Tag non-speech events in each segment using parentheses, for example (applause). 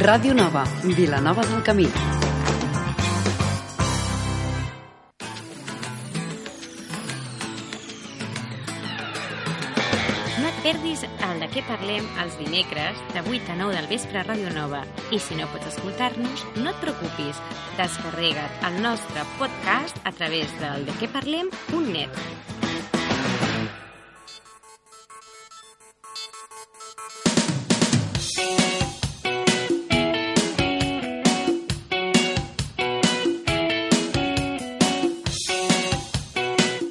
Ràdio Nova, Vilanova del Camí. No et perdis el de què parlem els dimecres de 8 a 9 del vespre a Ràdio Nova. I si no pots escoltar-nos, no et preocupis. Descarrega't el nostre podcast a través del dequeparlem.net.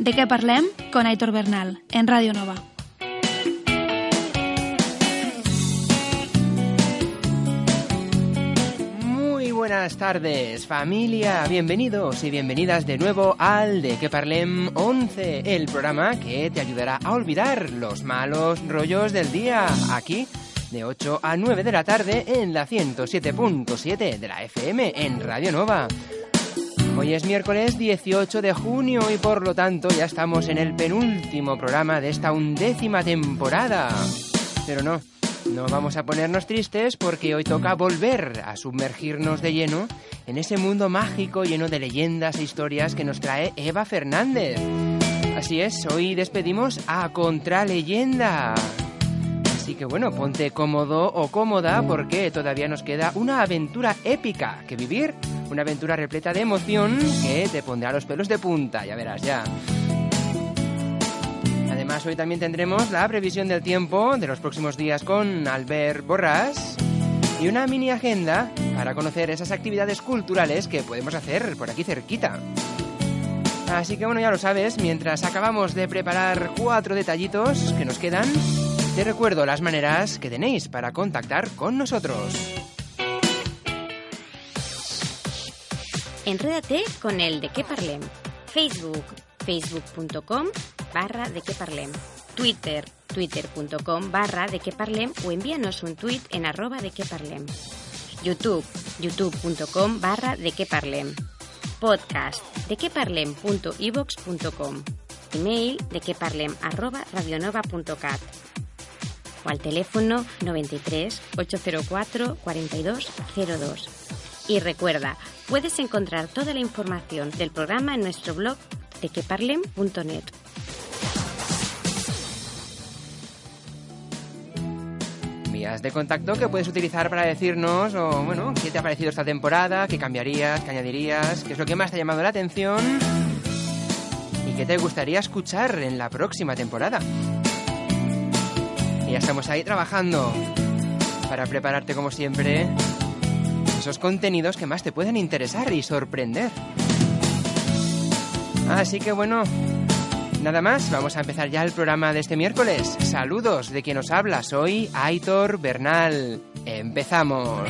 De què parlem? Con Aitor Bernal, en Ràdio Nova. Muy buenas tardes, familia. Bienvenidos y bienvenidas de nuevo al De Que Parlem 11, el programa que te ayudará a olvidar los malos rollos del día. Aquí, de 8 a 9 de la tarde, en la 107.7 de la FM, en Radio Nova. Hoy es miércoles 18 de junio y por lo tanto ya estamos en el penúltimo programa de esta undécima temporada. Pero no, no vamos a ponernos tristes porque hoy toca volver a sumergirnos de lleno en ese mundo mágico lleno de leyendas e historias que nos trae Eva Fernández. Así es, hoy despedimos a Contraleyenda. Así que bueno, ponte cómodo o cómoda porque todavía nos queda una aventura épica que vivir, una aventura repleta de emoción que te pondrá los pelos de punta, ya verás ya. Además, hoy también tendremos la previsión del tiempo de los próximos días con Albert Borrás y una mini agenda para conocer esas actividades culturales que podemos hacer por aquí cerquita. Así que bueno, ya lo sabes, mientras acabamos de preparar cuatro detallitos que nos quedan, te recuerdo las maneras que tenéis para contactar con nosotros. Enrédate con el de qué parlem. Facebook, facebook.com barra de qué parlem. Twitter, twitter.com barra de qué parlem o envíanos un tweet en arroba de. YouTube, youtube.com barra de qué parlem. Podcast, de qué parlem.ivox.com. Email, de qué parlem arroba radionova.cat o al teléfono 93 804 4202. Y recuerda, puedes encontrar toda la información del programa en nuestro blog de queparlem.net. Vías de contacto que puedes utilizar para decirnos, o bueno, qué te ha parecido esta temporada, qué cambiarías, qué añadirías, qué es lo que más te ha llamado la atención y qué te gustaría escuchar en la próxima temporada. Ya estamos ahí trabajando para prepararte como siempre esos contenidos que más te pueden interesar y sorprender. Así que bueno, nada más, vamos a empezar ya el programa de este miércoles. Saludos de quien nos habla, soy Aitor Bernal. Empezamos.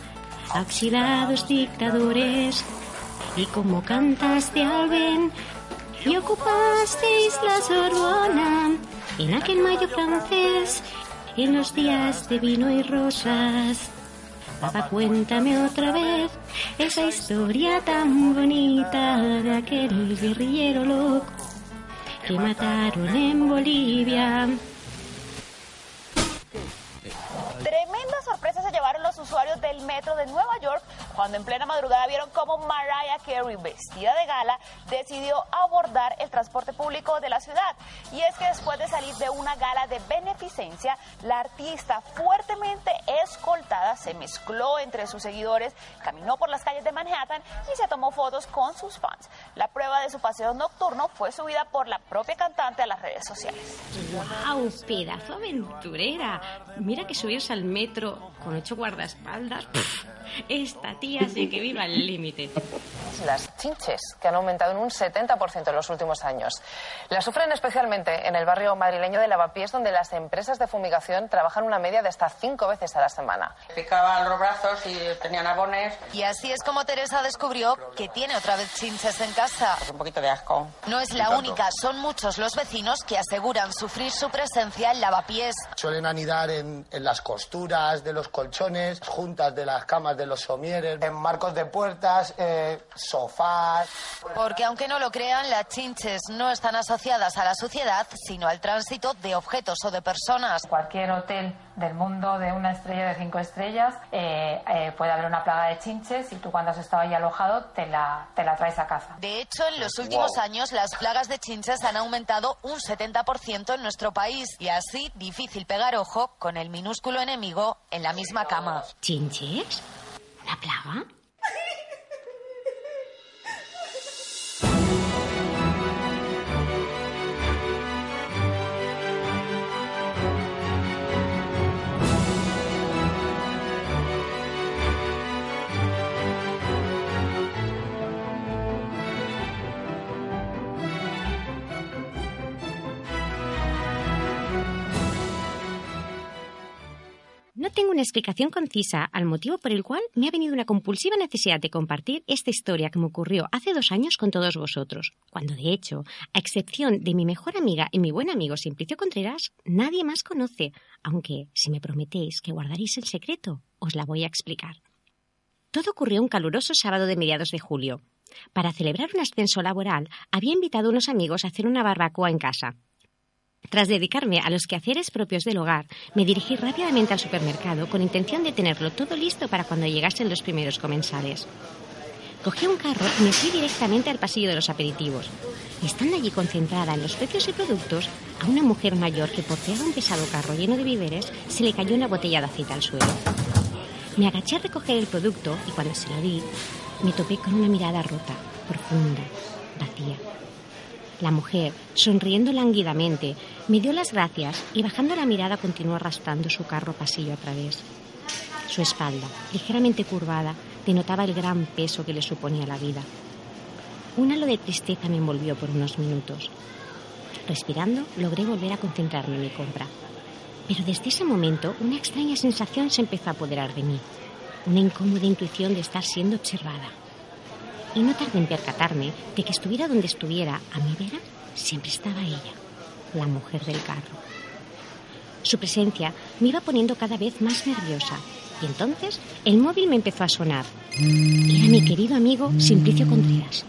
oxidados dictadores, y como cantaste al ven, y ocupasteis la Sorbona en aquel mayo francés, en los días de vino y rosas. Papá, cuéntame otra vez esa historia tan bonita de aquel guerrillero loco que mataron en Bolivia. Tremenda sorpresa se llevaron los usuarios del metro de Nueva York cuando en plena madrugada vieron cómo Mariah Carey, vestida de gala, decidió abordar el transporte público de la ciudad. Y es que después de salir de una gala de beneficencia, la artista fuertemente escoltada se mezcló entre sus seguidores, caminó por las calles de Manhattan y se tomó fotos con sus fans. La prueba de su paseo nocturno fue subida por la propia cantante a las redes sociales. ¡Wow! Pedazo aventurera. Mira que subirse al metro con ocho guardaespaldas. Pff, esta tía sí que viva al límite. Las chinches, que han aumentado en un 70% en los últimos años. Las sufren especialmente en el barrio madrileño de Lavapiés, donde las empresas de fumigación trabajan una media de hasta cinco veces a la semana. Picaban los brazos y tenían abones. Y así es como Teresa descubrió que tiene otra vez chinches en casa. Un poquito de asco. No es la única, son muchos los vecinos que aseguran sufrir su presencia en Lavapiés. Suelen anidar en, en las costuras de los colchones, juntas de las camas de los somieres, en marcos de puertas, eh, sofás. Porque aunque no lo crean, las chinches no están asociadas a la suciedad, sino al tránsito de objetos o de personas. Cualquier hotel del mundo de una estrella de cinco estrellas eh, eh, puede haber una plaga de chinches y tú cuando has estado ahí alojado te la, te la traes a casa. De hecho, en los últimos años las plagas de chinches han aumentado un 70% en nuestro país y así difícil pegar ojo con el minúsculo enemigo en la misma cama. ¿Chinches? ¿Una plaga? No tengo una explicación concisa al motivo por el cual me ha venido una compulsiva necesidad de compartir esta historia que me ocurrió hace dos años con todos vosotros, cuando de hecho, a excepción de mi mejor amiga y mi buen amigo Simplicio Contreras, nadie más conoce, aunque si me prometéis que guardaréis el secreto, os la voy a explicar. Todo ocurrió un caluroso sábado de mediados de julio. Para celebrar un ascenso laboral, había invitado a unos amigos a hacer una barbacoa en casa, tras dedicarme a los quehaceres propios del hogar, me dirigí rápidamente al supermercado con intención de tenerlo todo listo para cuando llegasen los primeros comensales. Cogí un carro y me fui directamente al pasillo de los aperitivos. Estando allí concentrada en los precios y productos, a una mujer mayor que porteaba un pesado carro lleno de víveres se le cayó una botella de aceite al suelo. Me agaché a recoger el producto y cuando se lo di, me topé con una mirada rota, profunda, vacía. La mujer, sonriendo lánguidamente, me dio las gracias y bajando la mirada continuó arrastrando su carro pasillo a través. Su espalda, ligeramente curvada, denotaba el gran peso que le suponía la vida. Un halo de tristeza me envolvió por unos minutos. Respirando, logré volver a concentrarme en mi compra. Pero desde ese momento, una extraña sensación se empezó a apoderar de mí. Una incómoda intuición de estar siendo observada y no tardé en percatarme de que estuviera donde estuviera, a mi vera siempre estaba ella, la mujer del carro. Su presencia me iba poniendo cada vez más nerviosa y entonces el móvil me empezó a sonar. Era mi querido amigo Simplicio Contreras.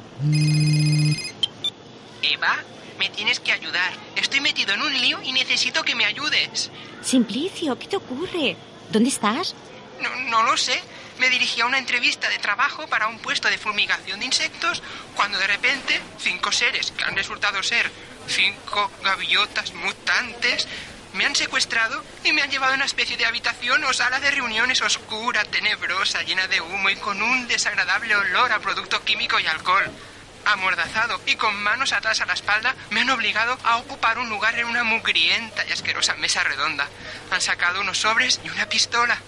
Eva, me tienes que ayudar. Estoy metido en un lío y necesito que me ayudes. Simplicio, ¿qué te ocurre? ¿Dónde estás? No, no lo sé. Me dirigí a una entrevista de trabajo para un puesto de fumigación de insectos cuando de repente cinco seres que han resultado ser cinco gaviotas mutantes me han secuestrado y me han llevado a una especie de habitación o sala de reuniones oscura, tenebrosa, llena de humo y con un desagradable olor a producto químico y alcohol. Amordazado y con manos atrás a la espalda, me han obligado a ocupar un lugar en una mugrienta y asquerosa mesa redonda. Han sacado unos sobres y una pistola.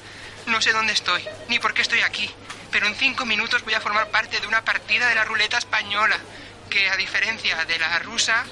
No sé dónde estoy, ni por qué estoy aquí, pero en cinco minutos voy a formar parte de una partida de la ruleta española, que a diferencia de la rusa,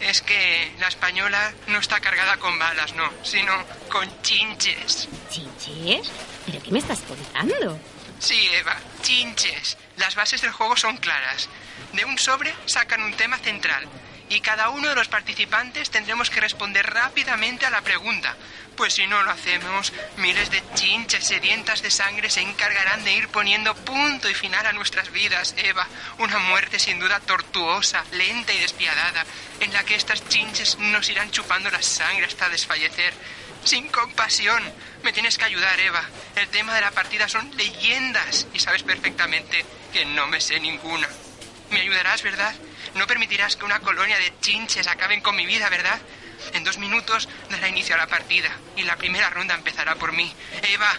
Es que la española no está cargada con balas, no, sino con chinches. ¿Chinches? ¿Pero qué me estás contando? Sí, Eva, chinches. Las bases del juego son claras. De un sobre sacan un tema central y cada uno de los participantes tendremos que responder rápidamente a la pregunta. Pues si no lo hacemos, miles de chinches sedientas de sangre se encargarán de ir poniendo punto y final a nuestras vidas, Eva. Una muerte sin duda tortuosa, lenta y despiadada, en la que estas chinches nos irán chupando la sangre hasta desfallecer. Sin compasión. Me tienes que ayudar, Eva. El tema de la partida son leyendas y sabes perfectamente que no me sé ninguna. Me ayudarás, ¿verdad? No permitirás que una colonia de chinches acaben con mi vida, ¿verdad? En dos minutos dará inicio a la partida y la primera ronda empezará por mí. Eva,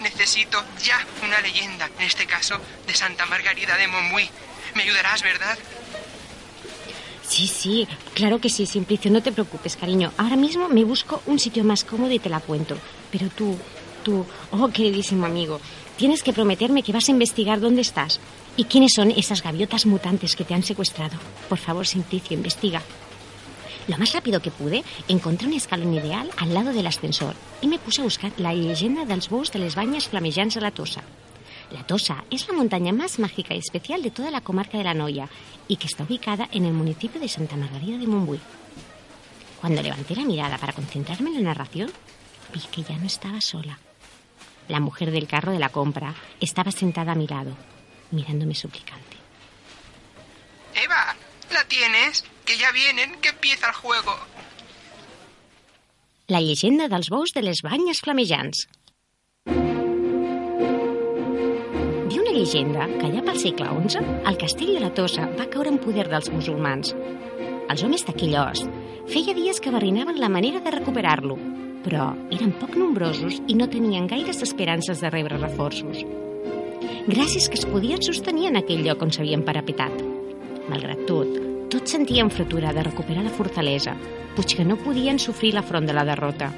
necesito ya una leyenda, en este caso de Santa Margarida de Montbui. Me ayudarás, ¿verdad? Sí, sí, claro que sí, Simplicio, no te preocupes, cariño. Ahora mismo me busco un sitio más cómodo y te la cuento. Pero tú, tú, oh queridísimo amigo, tienes que prometerme que vas a investigar dónde estás y quiénes son esas gaviotas mutantes que te han secuestrado. Por favor, Simplicio, investiga. Lo más rápido que pude, encontré un escalón ideal al lado del ascensor y me puse a buscar la leyenda dels bous de les banyes flamejants de la Tossa. La Tosa es la montaña más mágica y especial de toda la comarca de la Noya y que está ubicada en el municipio de Santa Margarida de Montbui. Cuando levanté la mirada para concentrarme en la narración, vi que ya no estaba sola. La mujer del carro de la compra estaba sentada a mi lado, mirándome suplicante. Eva, ¿la tienes? Que ya vienen, que empieza el juego. La llegenda dels bous de les banyes flamejants. Diu una llegenda que allà pel segle XI el castell de la Tossa va caure en poder dels musulmans. Els homes taquillós feia dies que barrinaven la manera de recuperar-lo, però eren poc nombrosos i no tenien gaires esperances de rebre reforços. Gràcies que es podien sostenir en aquell lloc on s'havien parapetat. Malgrat tot, tots sentien fretura de recuperar la fortalesa, puig que no podien sofrir la front de la derrota.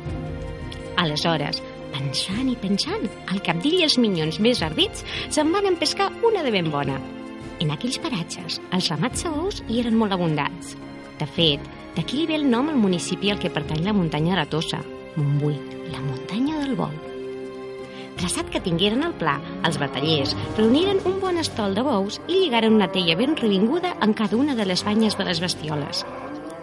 Aleshores, pensant i pensant, el capdill i els minyons més ardits se'n van empescar una de ben bona. En aquells paratges, els ramats bous hi eren molt abundants. De fet, d'aquí li ve el nom al municipi al que pertany la muntanya de la Tossa, Montbui, la muntanya del bou. Traçat que tingueren el pla, els batallers reuniren un bon estol de bous i lligaren una teia ben revinguda en cada una de les banyes de les bestioles.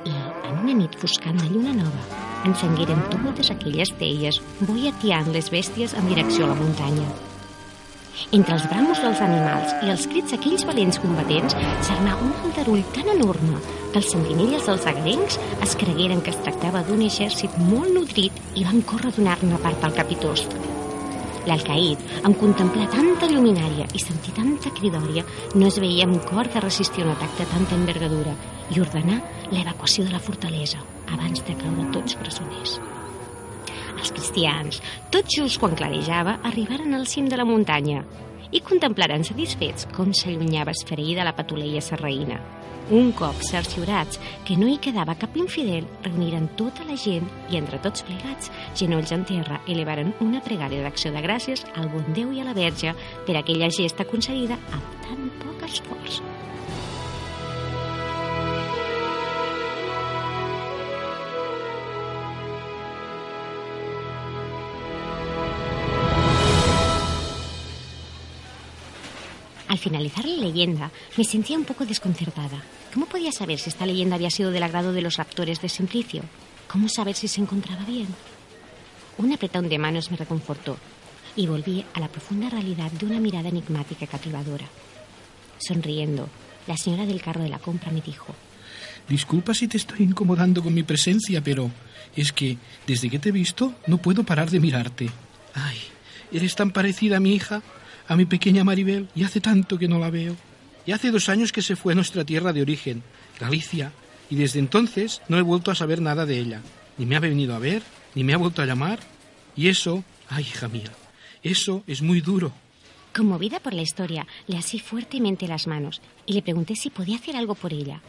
I, en una nit foscant de lluna nova, encengueren totes aquelles teies, boiatiant les bèsties en direcció a la muntanya. Entre els bramos dels animals i els crits d'aquells valents combatents s'armà un aldarull tan enorme que els sentinelles dels agrencs es cregueren que es tractava d'un exèrcit molt nodrit i van córrer a donar-ne part al capitost. L'alcaïd, en contemplar tanta lluminària i sentir tanta cridòria, no es veia amb cor de resistir un atac de tanta envergadura i ordenar l'evacuació de la fortalesa abans de caure tots presoners. Els cristians, tot just quan clarejava, arribaren al cim de la muntanya i contemplaren satisfets com s'allunyava esfereïda la patuleia serraïna. Un cop cerciorats que no hi quedava cap infidel, reuniren tota la gent i entre tots plegats, genolls en terra, elevaren una pregària d'acció de gràcies al bon Déu i a la Verge per aquella gesta concedida amb tan poc esforç. Al finalizar la leyenda, me sentía un poco desconcertada. ¿Cómo podía saber si esta leyenda había sido del agrado de los raptores de Simplicio? ¿Cómo saber si se encontraba bien? Un apretón de manos me reconfortó y volví a la profunda realidad de una mirada enigmática y cautivadora. Sonriendo, la señora del carro de la compra me dijo, Disculpa si te estoy incomodando con mi presencia, pero es que desde que te he visto no puedo parar de mirarte. Ay, eres tan parecida a mi hija, a mi pequeña Maribel, y hace tanto que no la veo. Y hace dos años que se fue a nuestra tierra de origen, Galicia, y desde entonces no he vuelto a saber nada de ella. Ni me ha venido a ver, ni me ha vuelto a llamar. Y eso, ay, hija mía, eso es muy duro. Conmovida por la historia, le así fuertemente las manos y le pregunté si podía hacer algo por ella.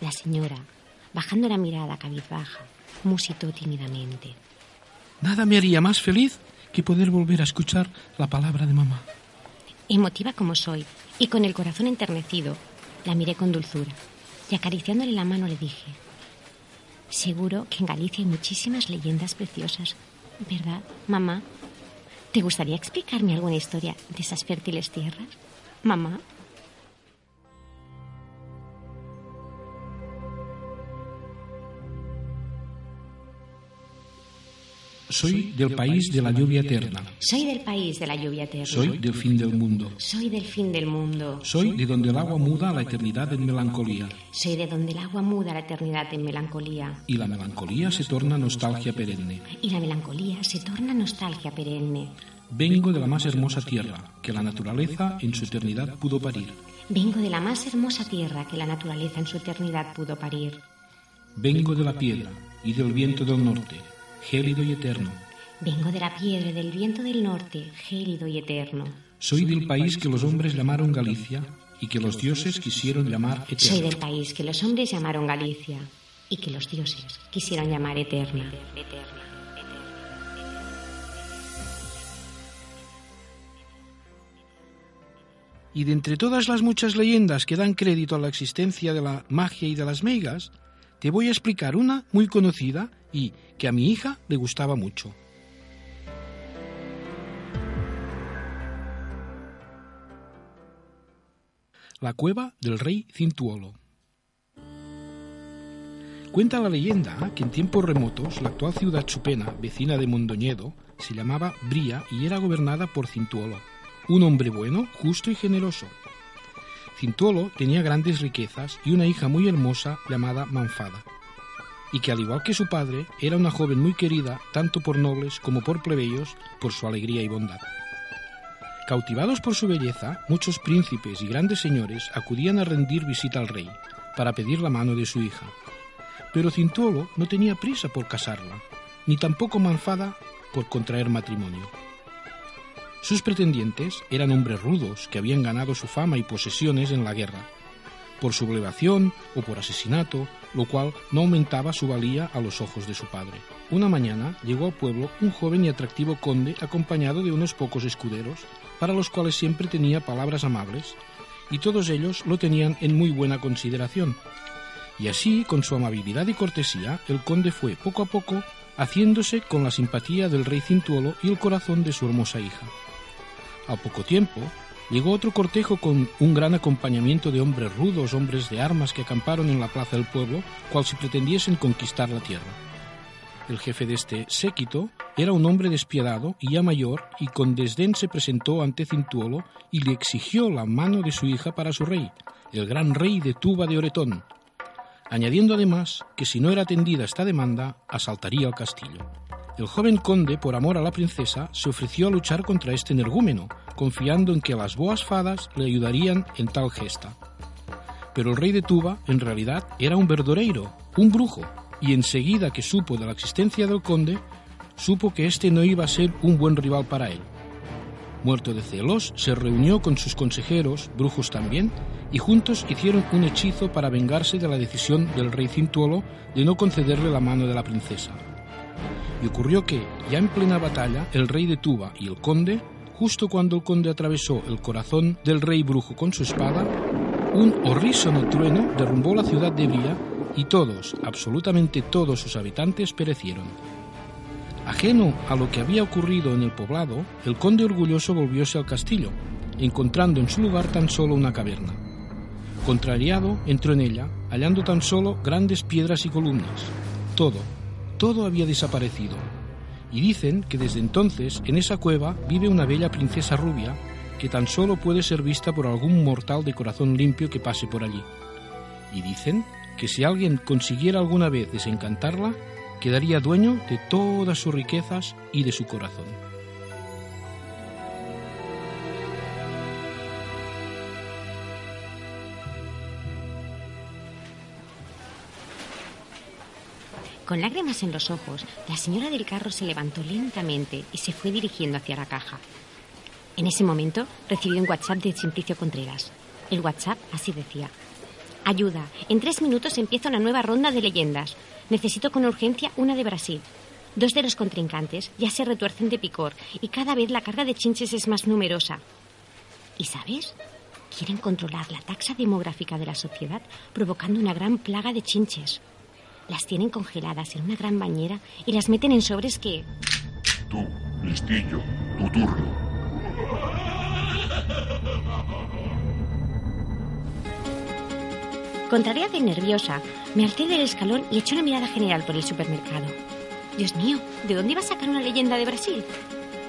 La señora, bajando la mirada cabizbaja, musitó tímidamente. Nada me haría más feliz que poder volver a escuchar la palabra de mamá. Emotiva como soy y con el corazón enternecido, la miré con dulzura y acariciándole la mano le dije, Seguro que en Galicia hay muchísimas leyendas preciosas, ¿verdad, mamá? ¿Te gustaría explicarme alguna historia de esas fértiles tierras, mamá? Soy del país de la lluvia eterna. Soy del país de la lluvia eterna. Soy del fin del mundo. Soy del fin del mundo. Soy de donde el agua muda a la eternidad en melancolía. Soy de donde el agua muda a la eternidad en melancolía. Y la melancolía se torna nostalgia perenne. Y la melancolía se torna nostalgia perenne. Vengo de la más hermosa tierra que la naturaleza en su eternidad pudo parir. Vengo de la más hermosa tierra que la naturaleza en su eternidad pudo parir. Vengo de la piedra y del viento del norte, gélido y eterno. Vengo de la piedra y del viento del norte, gélido y eterno. Soy del país que los hombres llamaron Galicia y que los dioses quisieron llamar eterno. Soy del país que los hombres llamaron Galicia y que los dioses quisieron llamar eterna. Y de entre todas las muchas leyendas que dan crédito a la existencia de la magia y de las meigas, te voy a explicar una muy conocida y que a mi hija le gustaba mucho. La cueva del rey Cintuolo. Cuenta la leyenda que en tiempos remotos la actual ciudad chupena, vecina de Mondoñedo, se llamaba Bría y era gobernada por Cintuolo, un hombre bueno, justo y generoso. Cintuolo tenía grandes riquezas y una hija muy hermosa llamada Manfada, y que al igual que su padre era una joven muy querida tanto por nobles como por plebeyos por su alegría y bondad. Cautivados por su belleza, muchos príncipes y grandes señores acudían a rendir visita al rey para pedir la mano de su hija. Pero Cintuolo no tenía prisa por casarla, ni tampoco Manfada por contraer matrimonio. Sus pretendientes eran hombres rudos que habían ganado su fama y posesiones en la guerra, por sublevación o por asesinato, lo cual no aumentaba su valía a los ojos de su padre. Una mañana llegó al pueblo un joven y atractivo conde acompañado de unos pocos escuderos, para los cuales siempre tenía palabras amables, y todos ellos lo tenían en muy buena consideración. Y así, con su amabilidad y cortesía, el conde fue poco a poco haciéndose con la simpatía del rey Cintuolo y el corazón de su hermosa hija. Al poco tiempo, llegó otro cortejo con un gran acompañamiento de hombres rudos, hombres de armas que acamparon en la plaza del pueblo, cual si pretendiesen conquistar la tierra. El jefe de este séquito era un hombre despiadado y ya mayor, y con desdén se presentó ante Cintuolo y le exigió la mano de su hija para su rey, el gran rey de Tuba de Oretón, añadiendo además que si no era atendida esta demanda, asaltaría el castillo. El joven conde, por amor a la princesa, se ofreció a luchar contra este energúmeno, confiando en que las boas fadas le ayudarían en tal gesta. Pero el rey de Tuba, en realidad, era un verdoreiro, un brujo, y enseguida que supo de la existencia del conde, supo que éste no iba a ser un buen rival para él. Muerto de celos, se reunió con sus consejeros, brujos también, y juntos hicieron un hechizo para vengarse de la decisión del rey Cintuolo de no concederle la mano de la princesa. Y ocurrió que, ya en plena batalla, el rey de Tuba y el conde, justo cuando el conde atravesó el corazón del rey brujo con su espada, un horrísono trueno derrumbó la ciudad de Bría y todos, absolutamente todos sus habitantes perecieron. Ajeno a lo que había ocurrido en el poblado, el conde orgulloso volvióse al castillo, encontrando en su lugar tan solo una caverna. Contrariado, entró en ella, hallando tan solo grandes piedras y columnas. Todo, todo había desaparecido. Y dicen que desde entonces en esa cueva vive una bella princesa rubia que tan solo puede ser vista por algún mortal de corazón limpio que pase por allí. Y dicen que si alguien consiguiera alguna vez desencantarla, quedaría dueño de todas sus riquezas y de su corazón. Con lágrimas en los ojos, la señora del carro se levantó lentamente y se fue dirigiendo hacia la caja. En ese momento recibió un WhatsApp de Simplicio Contreras. El WhatsApp así decía. Ayuda, en tres minutos empieza una nueva ronda de leyendas. Necesito con urgencia una de Brasil. Dos de los contrincantes ya se retuercen de picor y cada vez la carga de chinches es más numerosa. ¿Y sabes? Quieren controlar la taxa demográfica de la sociedad provocando una gran plaga de chinches. Las tienen congeladas en una gran bañera y las meten en sobres que... Tú, listillo, tu turno. Contraria de nerviosa, me alcé del escalón y eché una mirada general por el supermercado. Dios mío, ¿de dónde iba a sacar una leyenda de Brasil?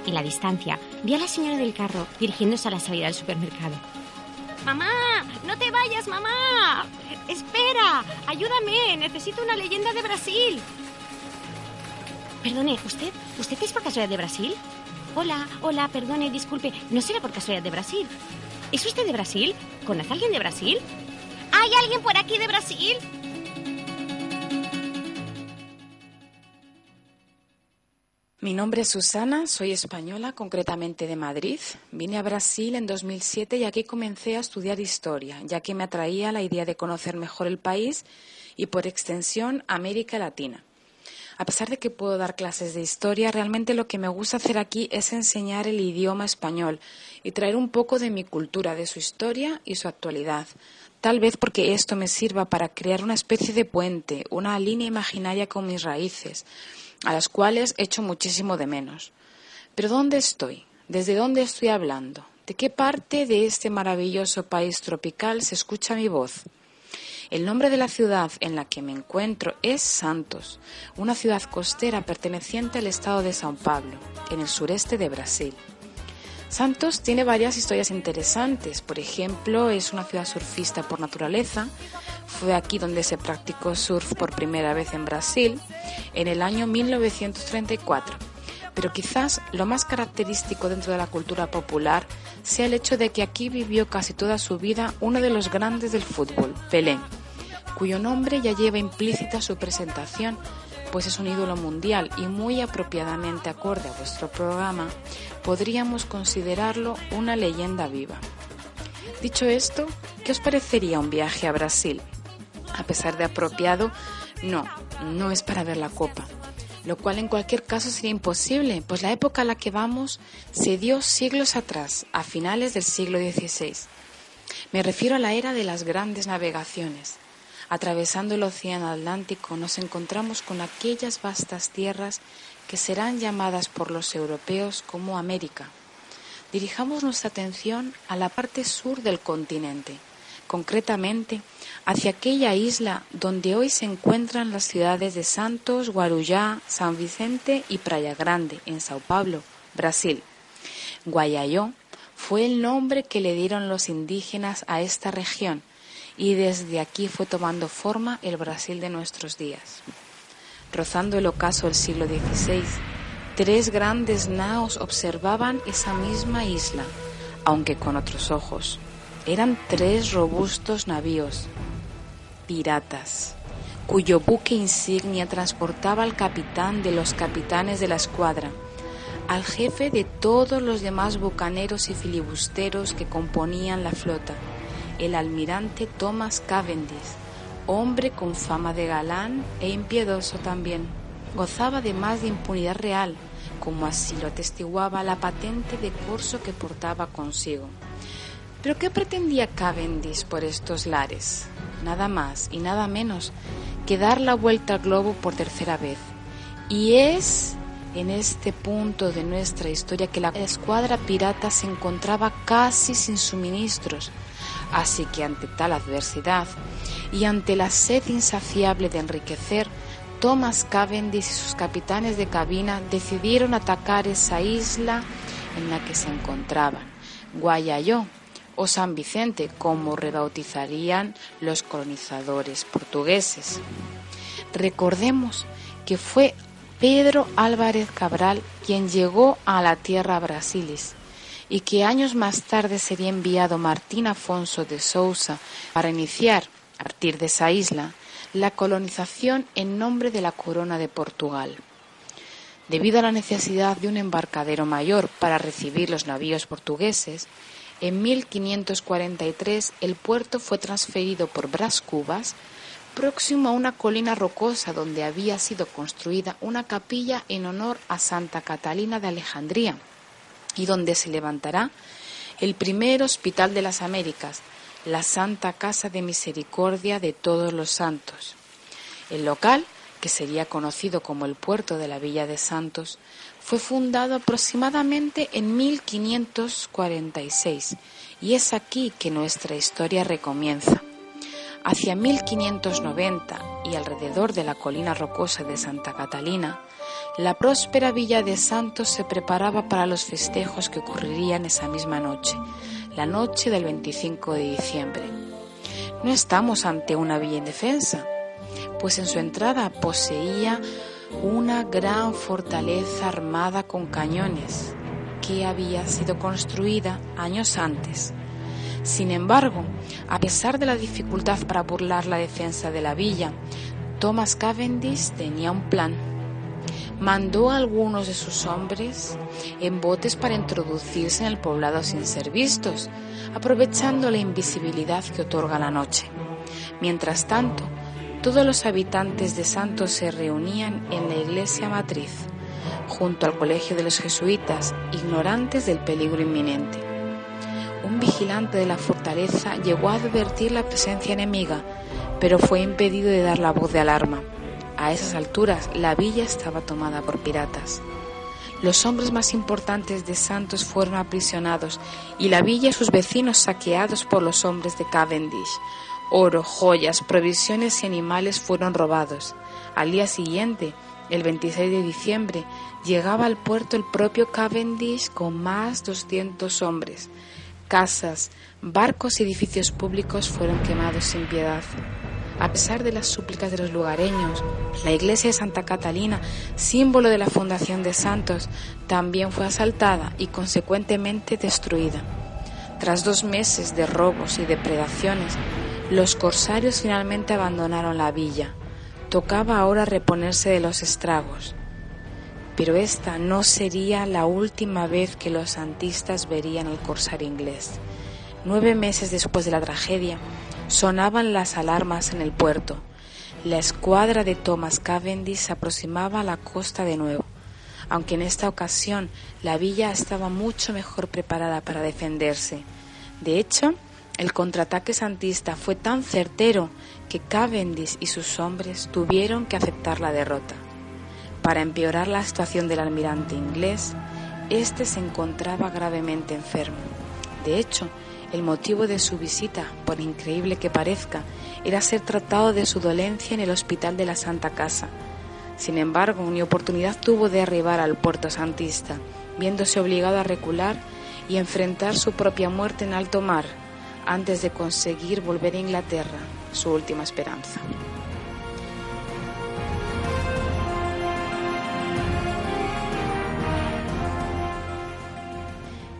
En la distancia, vi a la señora del carro dirigiéndose a la salida del supermercado. ¡Mamá! ¡No te vayas, mamá! ¡Espera! ¡Ayúdame! Necesito una leyenda de Brasil. Perdone, ¿usted, ¿usted es por casualidad de Brasil? Hola, hola, perdone, disculpe, ¿no será por casualidad de Brasil? ¿Es usted de Brasil? ¿Conoce a alguien de Brasil? ¿Hay alguien por aquí de Brasil? Mi nombre es Susana, soy española, concretamente de Madrid. Vine a Brasil en 2007 y aquí comencé a estudiar historia, ya que me atraía la idea de conocer mejor el país y, por extensión, América Latina. A pesar de que puedo dar clases de historia, realmente lo que me gusta hacer aquí es enseñar el idioma español y traer un poco de mi cultura, de su historia y su actualidad. Tal vez porque esto me sirva para crear una especie de puente, una línea imaginaria con mis raíces, a las cuales echo muchísimo de menos. Pero ¿dónde estoy? ¿Desde dónde estoy hablando? ¿De qué parte de este maravilloso país tropical se escucha mi voz? El nombre de la ciudad en la que me encuentro es Santos, una ciudad costera perteneciente al estado de São Paulo, en el sureste de Brasil. Santos tiene varias historias interesantes. Por ejemplo, es una ciudad surfista por naturaleza. Fue aquí donde se practicó surf por primera vez en Brasil en el año 1934. Pero quizás lo más característico dentro de la cultura popular sea el hecho de que aquí vivió casi toda su vida uno de los grandes del fútbol, Pelé, cuyo nombre ya lleva implícita su presentación pues es un ídolo mundial y muy apropiadamente acorde a vuestro programa, podríamos considerarlo una leyenda viva. Dicho esto, ¿qué os parecería un viaje a Brasil? A pesar de apropiado, no, no es para ver la copa, lo cual en cualquier caso sería imposible, pues la época a la que vamos se dio siglos atrás, a finales del siglo XVI. Me refiero a la era de las grandes navegaciones, Atravesando el Océano Atlántico nos encontramos con aquellas vastas tierras que serán llamadas por los europeos como América. Dirijamos nuestra atención a la parte sur del continente, concretamente hacia aquella isla donde hoy se encuentran las ciudades de Santos, Guarujá, San Vicente y Praia Grande, en Sao Paulo, Brasil. Guayayó fue el nombre que le dieron los indígenas a esta región, y desde aquí fue tomando forma el Brasil de nuestros días. Rozando el ocaso del siglo XVI, tres grandes naos observaban esa misma isla, aunque con otros ojos. Eran tres robustos navíos, piratas, cuyo buque insignia transportaba al capitán de los capitanes de la escuadra, al jefe de todos los demás bucaneros y filibusteros que componían la flota el almirante Thomas Cavendish, hombre con fama de galán e impiedoso también. Gozaba además de impunidad real, como así lo atestiguaba la patente de curso que portaba consigo. Pero ¿qué pretendía Cavendish por estos lares? Nada más y nada menos que dar la vuelta al globo por tercera vez. Y es en este punto de nuestra historia que la escuadra pirata se encontraba casi sin suministros, Así que ante tal adversidad y ante la sed insaciable de enriquecer, Thomas Cavendish y sus capitanes de cabina decidieron atacar esa isla en la que se encontraban, Guayayó o San Vicente, como rebautizarían los colonizadores portugueses. Recordemos que fue Pedro Álvarez Cabral quien llegó a la tierra brasilis y que años más tarde sería enviado Martín Afonso de Sousa para iniciar, a partir de esa isla, la colonización en nombre de la Corona de Portugal. Debido a la necesidad de un embarcadero mayor para recibir los navíos portugueses, en 1543 el puerto fue transferido por Bras Cubas, próximo a una colina rocosa donde había sido construida una capilla en honor a Santa Catalina de Alejandría, y donde se levantará el primer hospital de las Américas, la Santa Casa de Misericordia de todos los santos. El local, que sería conocido como el puerto de la Villa de Santos, fue fundado aproximadamente en 1546 y es aquí que nuestra historia recomienza. Hacia 1590 y alrededor de la colina rocosa de Santa Catalina, la próspera villa de Santos se preparaba para los festejos que ocurrirían esa misma noche, la noche del 25 de diciembre. No estamos ante una villa indefensa, pues en su entrada poseía una gran fortaleza armada con cañones que había sido construida años antes. Sin embargo, a pesar de la dificultad para burlar la defensa de la villa, Thomas Cavendish tenía un plan. Mandó a algunos de sus hombres en botes para introducirse en el poblado sin ser vistos, aprovechando la invisibilidad que otorga la noche. Mientras tanto, todos los habitantes de Santos se reunían en la iglesia matriz, junto al colegio de los jesuitas, ignorantes del peligro inminente. Un vigilante de la fortaleza llegó a advertir la presencia enemiga, pero fue impedido de dar la voz de alarma. A esas alturas, la villa estaba tomada por piratas. Los hombres más importantes de Santos fueron aprisionados y la villa y sus vecinos saqueados por los hombres de Cavendish, Oro, joyas, provisiones y animales fueron robados. Al día siguiente, el 26 de diciembre, llegaba al puerto el propio Cavendish con más 200 hombres. Casas, barcos y edificios públicos fueron quemados sin piedad. A pesar de las súplicas de los lugareños, la iglesia de Santa Catalina, símbolo de la fundación de Santos, también fue asaltada y consecuentemente destruida. Tras dos meses de robos y depredaciones, los corsarios finalmente abandonaron la villa. Tocaba ahora reponerse de los estragos. Pero esta no sería la última vez que los santistas verían al corsario inglés. Nueve meses después de la tragedia, sonaban las alarmas en el puerto. La escuadra de Thomas Cavendish se aproximaba a la costa de nuevo, aunque en esta ocasión la villa estaba mucho mejor preparada para defenderse. De hecho, el contraataque santista fue tan certero que Cavendish y sus hombres tuvieron que aceptar la derrota. Para empeorar la situación del almirante inglés, este se encontraba gravemente enfermo. De hecho, el motivo de su visita, por increíble que parezca, era ser tratado de su dolencia en el hospital de la Santa Casa. Sin embargo, ni oportunidad tuvo de arribar al puerto santista, viéndose obligado a recular y enfrentar su propia muerte en alto mar, antes de conseguir volver a Inglaterra, su última esperanza.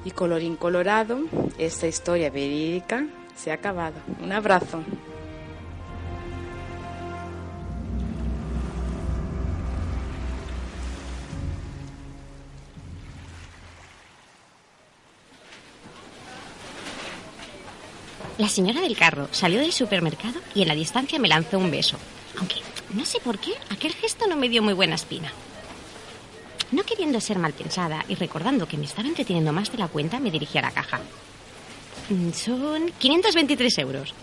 Y colorín colorado, esta historia verídica se ha acabado. Un abrazo. La señora del carro salió del supermercado y en la distancia me lanzó un beso. Aunque no sé por qué, aquel gesto no me dio muy buena espina. No queriendo ser mal pensada y recordando que me estaba entreteniendo más de la cuenta, me dirigí a la caja. Mm, Son 523 euros.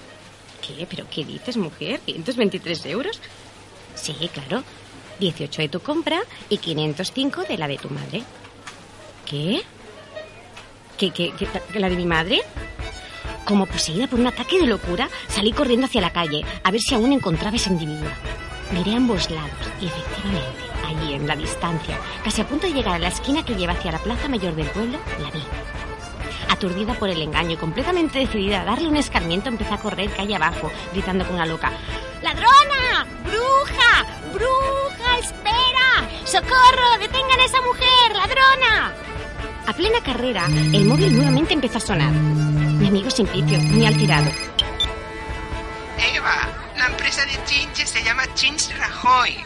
¿Qué? ¿Pero qué dices, mujer? ¿523 euros? Sí, claro. 18 de tu compra y 505 de la de tu madre. ¿Qué? ¿Qué, qué, qué la de mi madre? Como poseída por un ataque de locura, salí corriendo hacia la calle a ver si aún encontraba ese individuo. Miré a ambos lados y efectivamente, allí en la distancia, casi a punto de llegar a la esquina que lleva hacia la plaza mayor del pueblo, la vi. Aturdida por el engaño y completamente decidida a darle un escarmiento, empecé a correr calle abajo, gritando con una loca: ¡Ladrona! ¡Bruja! ¡Bruja! ¡Espera! ¡Socorro! ¡Detengan a esa mujer! ¡Ladrona! A plena carrera, el móvil nuevamente empezó a sonar. Mi amigo Simplicio, muy alterado. Eva, la empresa de chinches se llama Chins Rajoy.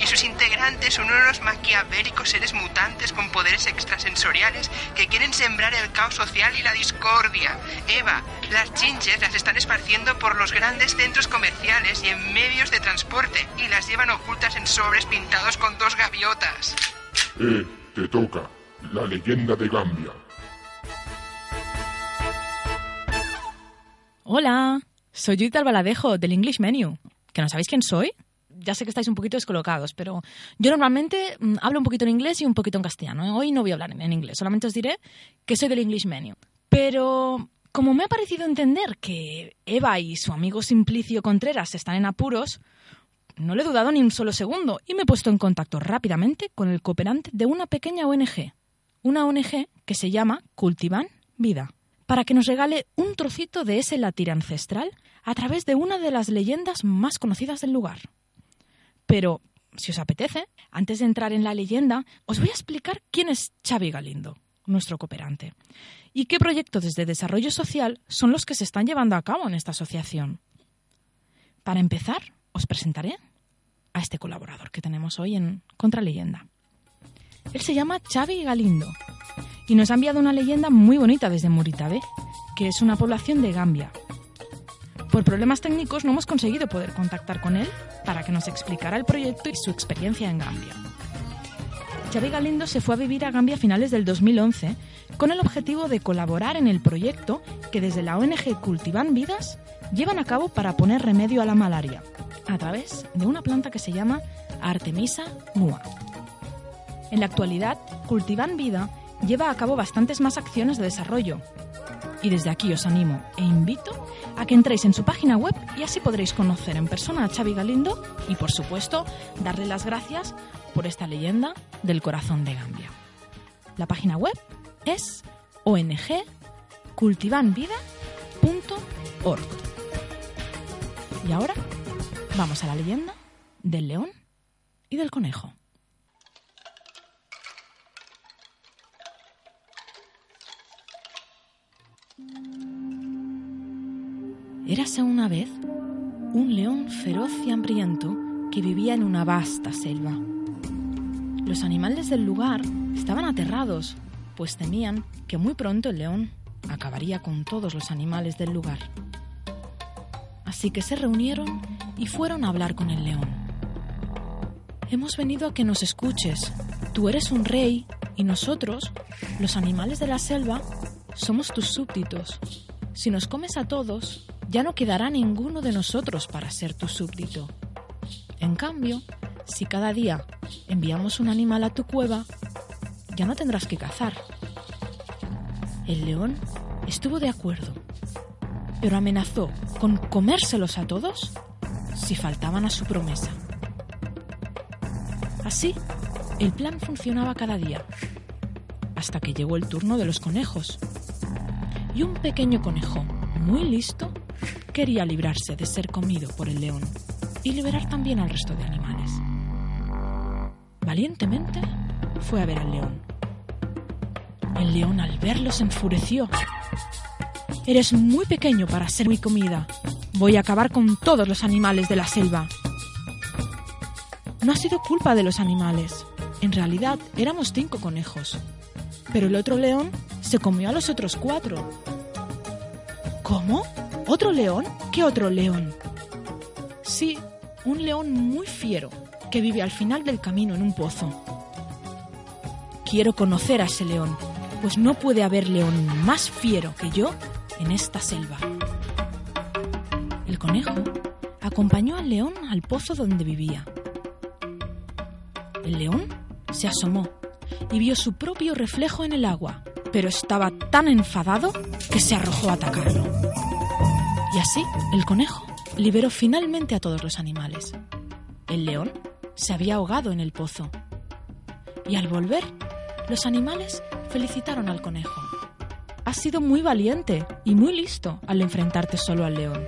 Y sus integrantes son unos maquiavélicos seres mutantes con poderes extrasensoriales que quieren sembrar el caos social y la discordia. Eva, las chinches las están esparciendo por los grandes centros comerciales y en medios de transporte y las llevan ocultas en sobres pintados con dos gaviotas. Eh, te toca. La leyenda de Gambia. Hola, soy Judith Albaladejo del English Menu. ¿Que no sabéis quién soy? ya sé que estáis un poquito descolocados, pero yo normalmente mm, hablo un poquito en inglés y un poquito en castellano. Hoy no voy a hablar en inglés, solamente os diré que soy del English Menu. Pero como me ha parecido entender que Eva y su amigo Simplicio Contreras están en apuros, no le he dudado ni un solo segundo y me he puesto en contacto rápidamente con el cooperante de una pequeña ONG, una ONG que se llama Cultivan Vida, para que nos regale un trocito de ese latir ancestral a través de una de las leyendas más conocidas del lugar. Pero, si os apetece, antes de entrar en la leyenda, os voy a explicar quién es Xavi Galindo, nuestro cooperante, y qué proyectos desde Desarrollo Social son los que se están llevando a cabo en esta asociación. Para empezar, os presentaré a este colaborador que tenemos hoy en Contraleyenda. Él se llama Xavi Galindo y nos ha enviado una leyenda muy bonita desde Muritabe, que es una población de Gambia. Por problemas técnicos no hemos conseguido poder contactar con él para que nos explicara el proyecto y su experiencia en Gambia. Xavi Galindo se fue a vivir a Gambia a finales del 2011 con el objetivo de colaborar en el proyecto que desde la ONG Cultivan Vidas llevan a cabo para poner remedio a la malaria a través de una planta que se llama Artemisa mua. En la actualidad, Cultivan Vida lleva a cabo bastantes más acciones de desarrollo. Y desde aquí os animo e invito a que entréis en su página web y así podréis conocer en persona a Xavi Galindo y, por supuesto, darle las gracias por esta leyenda del corazón de Gambia. La página web es ongcultivanvida.org. Y ahora vamos a la leyenda del león y del conejo. Érase una vez un león feroz y hambriento que vivía en una vasta selva. Los animales del lugar estaban aterrados, pues temían que muy pronto el león acabaría con todos los animales del lugar. Así que se reunieron y fueron a hablar con el león. Hemos venido a que nos escuches. Tú eres un rey y nosotros, los animales de la selva, somos tus súbditos. Si nos comes a todos, ya no quedará ninguno de nosotros para ser tu súbdito. En cambio, si cada día enviamos un animal a tu cueva, ya no tendrás que cazar. El león estuvo de acuerdo, pero amenazó con comérselos a todos si faltaban a su promesa. Así, el plan funcionaba cada día, hasta que llegó el turno de los conejos. Y un pequeño conejo, muy listo, quería librarse de ser comido por el león y liberar también al resto de animales. Valientemente fue a ver al león. El león al verlo se enfureció. Eres muy pequeño para ser mi comida. Voy a acabar con todos los animales de la selva. No ha sido culpa de los animales. En realidad éramos cinco conejos. Pero el otro león se comió a los otros cuatro. ¿Cómo? ¿Otro león? ¿Qué otro león? Sí, un león muy fiero que vive al final del camino en un pozo. Quiero conocer a ese león, pues no puede haber león más fiero que yo en esta selva. El conejo acompañó al león al pozo donde vivía. El león se asomó y vio su propio reflejo en el agua, pero estaba tan enfadado que se arrojó a atacarlo. Y así, el conejo liberó finalmente a todos los animales. El león se había ahogado en el pozo. Y al volver, los animales felicitaron al conejo. Has sido muy valiente y muy listo al enfrentarte solo al león.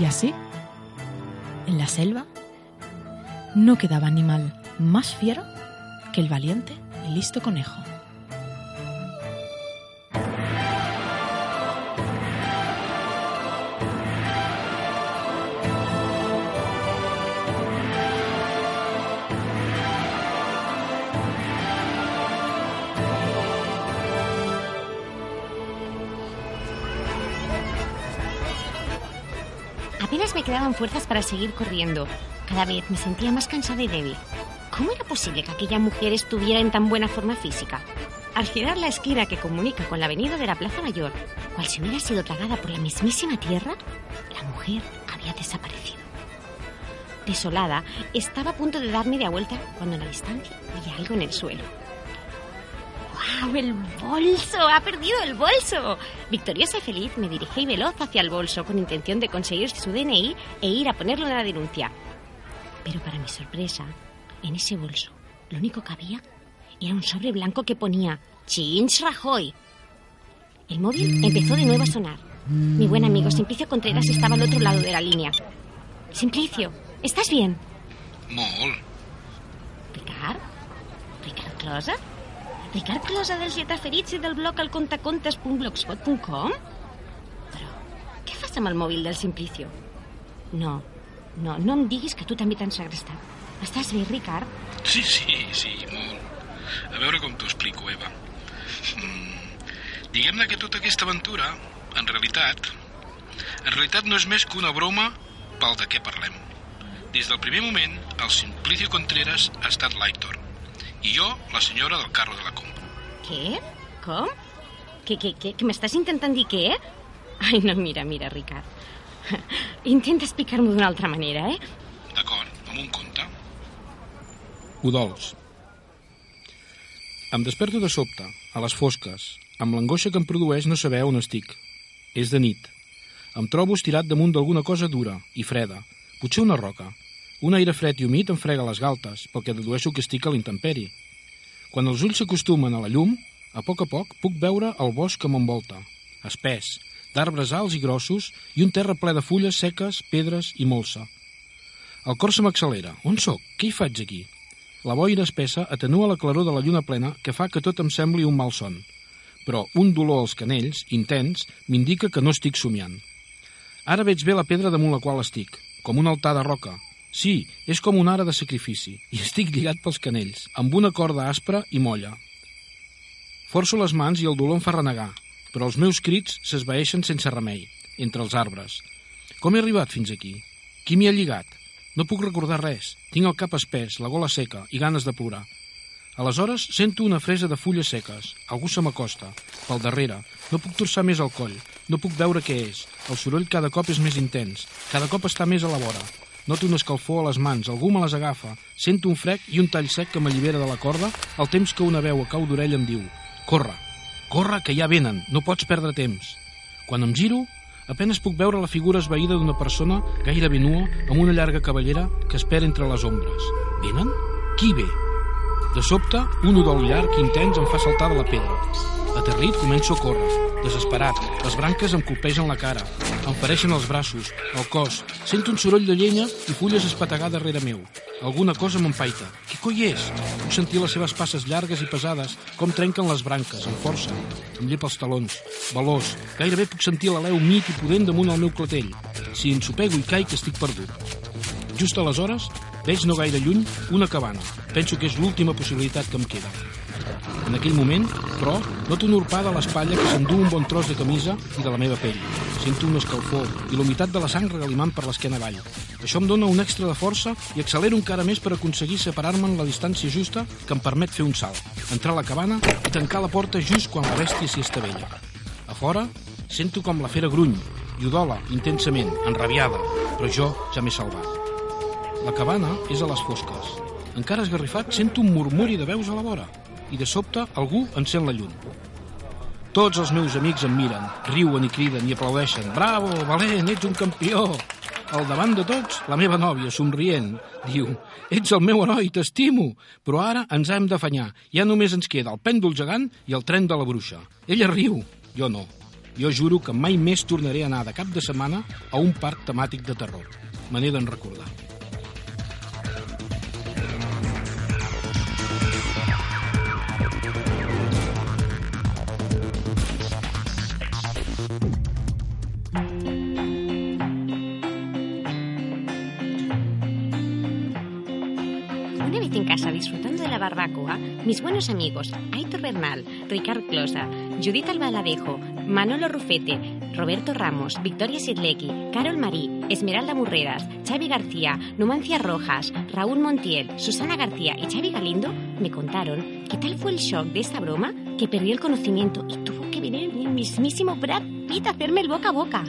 Y así, en la selva, no quedaba animal más fiero que el valiente y listo conejo. Fuerzas para seguir corriendo. Cada vez me sentía más cansada y débil. ¿Cómo era posible que aquella mujer estuviera en tan buena forma física? Al girar la esquina que comunica con la avenida de la Plaza Mayor, cual si hubiera sido tragada por la mismísima tierra, la mujer había desaparecido. Desolada, estaba a punto de dar media vuelta cuando en la distancia vi algo en el suelo. ¡Wow! ¡El bolso! ¡Ha perdido el bolso! Victoriosa y feliz me dirigí veloz hacia el bolso con intención de conseguir su DNI e ir a ponerlo en la denuncia. Pero para mi sorpresa, en ese bolso, lo único que había era un sobre blanco que ponía Chins Rajoy. El móvil empezó de nuevo a sonar. Mi buen amigo Simplicio Contreras estaba al otro lado de la línea. Simplicio, ¿estás bien? Molt. Ricard? Ricard Closa? Ricard Closa Lletraferits i del blog alcontacontes.blogspot.com? Però, què fas amb el mòbil del Simplicio? No, no, no em diguis que tu també t'han segrestat. Estàs bé, Ricard? Sí, sí, sí, molt. A veure com t'ho explico, Eva. Mm, Diguem-ne que tota aquesta aventura, en realitat, en realitat no és més que una broma pel de què parlem. Des del primer moment, el Simplicio Contreras ha estat l'Aitor i jo, la senyora del carro de la compra. Què? Com? Que, que, que, que m'estàs intentant dir què? Ai, no, mira, mira, Ricard. (laughs) Intenta explicar-m'ho d'una altra manera, eh? D'acord, amb un conte. Udols. Em desperto de sobte, a les fosques, amb l'angoixa que em produeix no saber on estic. És de nit. Em trobo estirat damunt d'alguna cosa dura i freda, potser una roca. Un aire fred i humit em frega les galtes, pel que dedueixo que estic a l'intemperi. Quan els ulls s'acostumen a la llum, a poc a poc puc veure el bosc que m'envolta, espès, d'arbres alts i grossos i un terra ple de fulles seques, pedres i molsa. El cor se m'accelera. On sóc? Què hi faig aquí? La boira espessa atenua la claror de la lluna plena que fa que tot em sembli un malson. Però un dolor als canells, intens, m'indica que no estic somiant. Ara veig bé la pedra damunt la qual estic, com un altar de roca. Sí, és com una ara de sacrifici, i estic lligat pels canells, amb una corda aspra i molla. Forço les mans i el dolor em fa renegar, però els meus crits s'esvaeixen sense remei, entre els arbres. Com he arribat fins aquí? Qui m'hi ha lligat? No puc recordar res. Tinc el cap espès, la gola seca i ganes de plorar. Aleshores sento una fresa de fulles seques. Algú se m'acosta. Pel darrere. No puc torçar més el coll. No puc veure què és. El soroll cada cop és més intens. Cada cop està més a la vora. Noto un escalfor a les mans. Algú me les agafa. Sento un frec i un tall sec que m'allibera de la corda al temps que una veu a cau d'orella em diu «Corre! Corre, que ja venen! No pots perdre temps!» Quan em giro, apenes puc veure la figura esvaïda d'una persona gairebé nua amb una llarga cavallera que espera entre les ombres. Venen? Qui ve? De sobte, un udol llarg i intens em fa saltar de la pedra. Aterrit, començo a córrer. Desesperat, les branques em colpegen la cara, em fereixen els braços, el cos. Sento un soroll de llenya i fulles espetegar darrere meu. Alguna cosa m'empaita. Què coi és? Puc sentir les seves passes llargues i pesades, com trenquen les branques, amb força. Em llepa els talons. Veloç. Gairebé puc sentir l'aleu mig i pudent damunt el meu clatell. Si ensopego i caic, estic perdut. Just aleshores, veig no gaire lluny una cabana. Penso que és l'última possibilitat que em queda. En aquell moment, però, noto una urpada a l'espatlla que s'endú un bon tros de camisa i de la meva pell. Sento un escalfor i la humitat de la sang regalimant per l'esquena avall. Això em dona un extra de força i accelero encara més per aconseguir separar-me en la distància justa que em permet fer un salt, entrar a la cabana i tancar la porta just quan la bèstia s'hi estavella. A fora, sento com la fera gruny i udola intensament, enrabiada, però jo ja m'he salvat. La cabana és a les fosques. Encara esgarrifat, sento un murmuri de veus a la vora i de sobte algú encén la llum. Tots els meus amics em miren, riuen i criden i aplaudeixen. Bravo, valent, ets un campió! Al davant de tots, la meva nòvia, somrient, diu Ets el meu heroi, t'estimo, però ara ens hem d'afanyar. Ja només ens queda el pèndol gegant i el tren de la bruixa. Ella riu, jo no. Jo juro que mai més tornaré a anar de cap de setmana a un parc temàtic de terror. Me n'he d'en recordar. Disfrutando de la barbacoa, mis buenos amigos Aitor Bernal, Ricard Closa, Judith Albaladejo, Manolo Rufete, Roberto Ramos, Victoria Sidlecki, Carol Marí, Esmeralda Murredas, Xavi García, Numancia Rojas, Raúl Montiel, Susana García y Xavi Galindo me contaron que tal fue el shock de esta broma que perdí el conocimiento y tuvo que venir el mismísimo Brad Pitt a hacerme el boca a boca.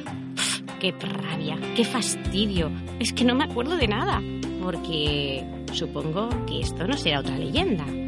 qué rabia, qué fastidio. Es que no me acuerdo de nada, porque supongo que esto no será otra leyenda.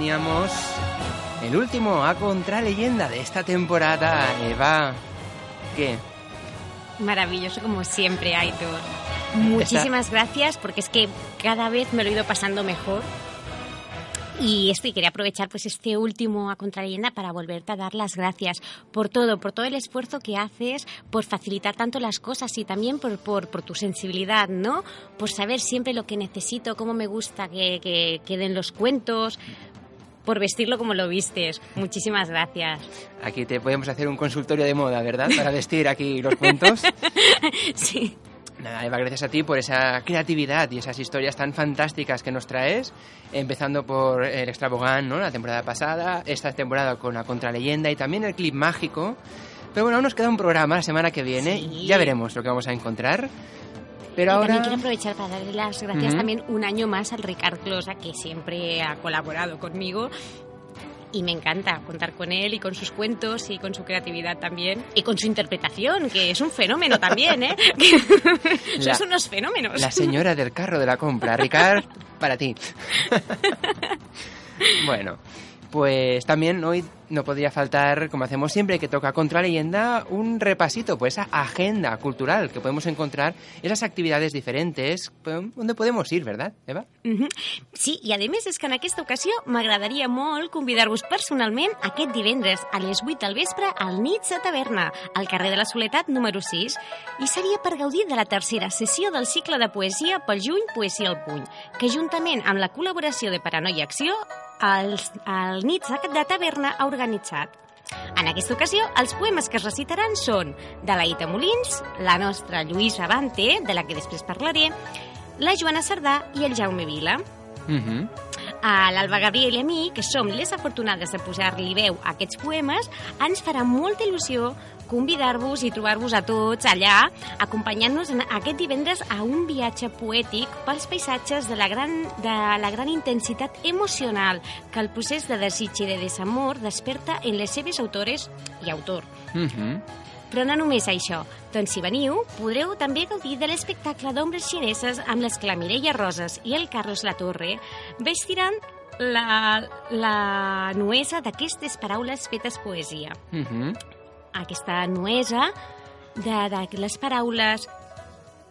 Teníamos. El último a contraleyenda de esta temporada, Eva. ¿Qué? Maravilloso como siempre, Aitor. Muchísimas gracias porque es que cada vez me lo he ido pasando mejor. Y esto, y quería aprovechar pues este último a contraleyenda para volverte a dar las gracias por todo, por todo el esfuerzo que haces, por facilitar tanto las cosas y también por, por, por tu sensibilidad, ¿no? Por saber siempre lo que necesito, cómo me gusta que, que queden los cuentos, por vestirlo como lo vistes. Muchísimas gracias. Aquí te podemos hacer un consultorio de moda, ¿verdad? Para vestir aquí los cuentos. (laughs) sí. Nada, Eva, gracias a ti por esa creatividad y esas historias tan fantásticas que nos traes, empezando por el Extravagant, ¿no? La temporada pasada, esta temporada con la contraleyenda y también el clip mágico. Pero bueno, aún nos queda un programa la semana que viene, Sí. ya veremos lo que vamos a encontrar. Pero y ahora... también quiero aprovechar para darle las gracias Ujú. también un año más al Ricard Closa, que siempre ha colaborado conmigo. Y me encanta contar con él y con sus cuentos y con su creatividad también. Y con su interpretación, que es un fenómeno también, ¿eh? (laughs) (laughs) La- Sois unos fenómenos. La señora del carro de la compra, Ricard, para ti. (laughs) bueno, pues también hoy no podría faltar, como hacemos siempre que toca Contraleyenda, un repasito por esa agenda cultural que podemos encontrar, esas actividades diferentes, donde podemos ir, ¿verdad, Eva? Sí, i a més és que en aquesta ocasió m'agradaria molt convidar-vos personalment aquest divendres a les 8 del vespre al Nits a Taverna, al carrer de la Soletat número 6, i seria per gaudir de la tercera sessió del cicle de poesia pel juny Poesia al Puny, que juntament amb la col·laboració de Paranoia Acció, el, el Nits de Taverna ha organitzat. En aquesta ocasió, els poemes que es recitaran són de la Ita Molins, la nostra Lluïsa Bante, de la que després parlaré, la Joana Cerdà i el Jaume Vila. Mhm. A l'Alba Gabriel i a mi, que som les afortunades de posar-li veu a aquests poemes, ens farà molta il·lusió convidar-vos i trobar-vos a tots allà, acompanyant-nos aquest divendres a un viatge poètic pels paisatges de la gran, de la gran intensitat emocional que el procés de desig i de desamor desperta en les seves autores i autor. Mhm. Però no només això. Doncs si veniu, podreu també gaudir de l'espectacle d'ombres xineses amb les que la Mireia Roses i el Carlos Latorre vestiran la, la nuesa d'aquestes paraules fetes poesia. Mhm. Aquesta nuesa de, de les paraules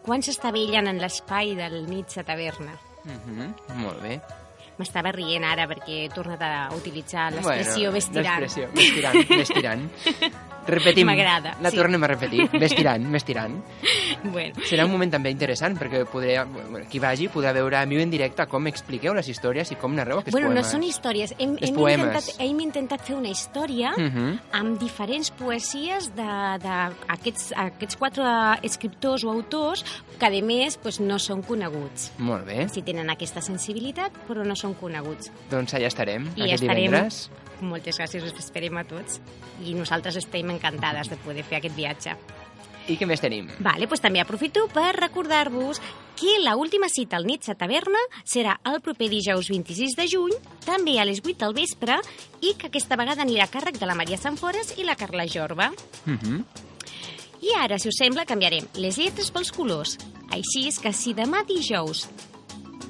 quan s'estavellen en l'espai del nit a taverna. Mhm. Molt bé. M'estava rient ara perquè he tornat a utilitzar l'expressió Bueno, vestirant. l'expressió, vestirant, vestirant. Repetim. M'agrada, La sí. tornem a repetir. Vestirant, vestirant. (laughs) Bueno. Serà un moment també interessant perquè podré, bueno, qui vagi podrà veure a mi en directe com expliqueu les històries i com narreu aquests Bueno, no poemes. són històries. Hem, hem, poemes. intentat, hem intentat fer una història Mhm. amb diferents poesies d'aquests aquests quatre escriptors o autors que, a més, pues, no són coneguts. Molt bé. Si tenen aquesta sensibilitat, però no són coneguts. Doncs allà estarem, I aquest estarem... divendres. Moltes gràcies, us esperem a tots. I nosaltres estem encantades de poder fer aquest viatge. I què més tenim? Vale, pues també aprofito per recordar-vos que la última cita al Nitsa Taverna serà el proper dijous 26 de juny, també a les 8 del vespre, i que aquesta vegada anirà a càrrec de la Maria Sanfores i la Carla Jorba. Mm -hmm. I ara, si us sembla, canviarem les lletres pels colors. Així és que si demà dijous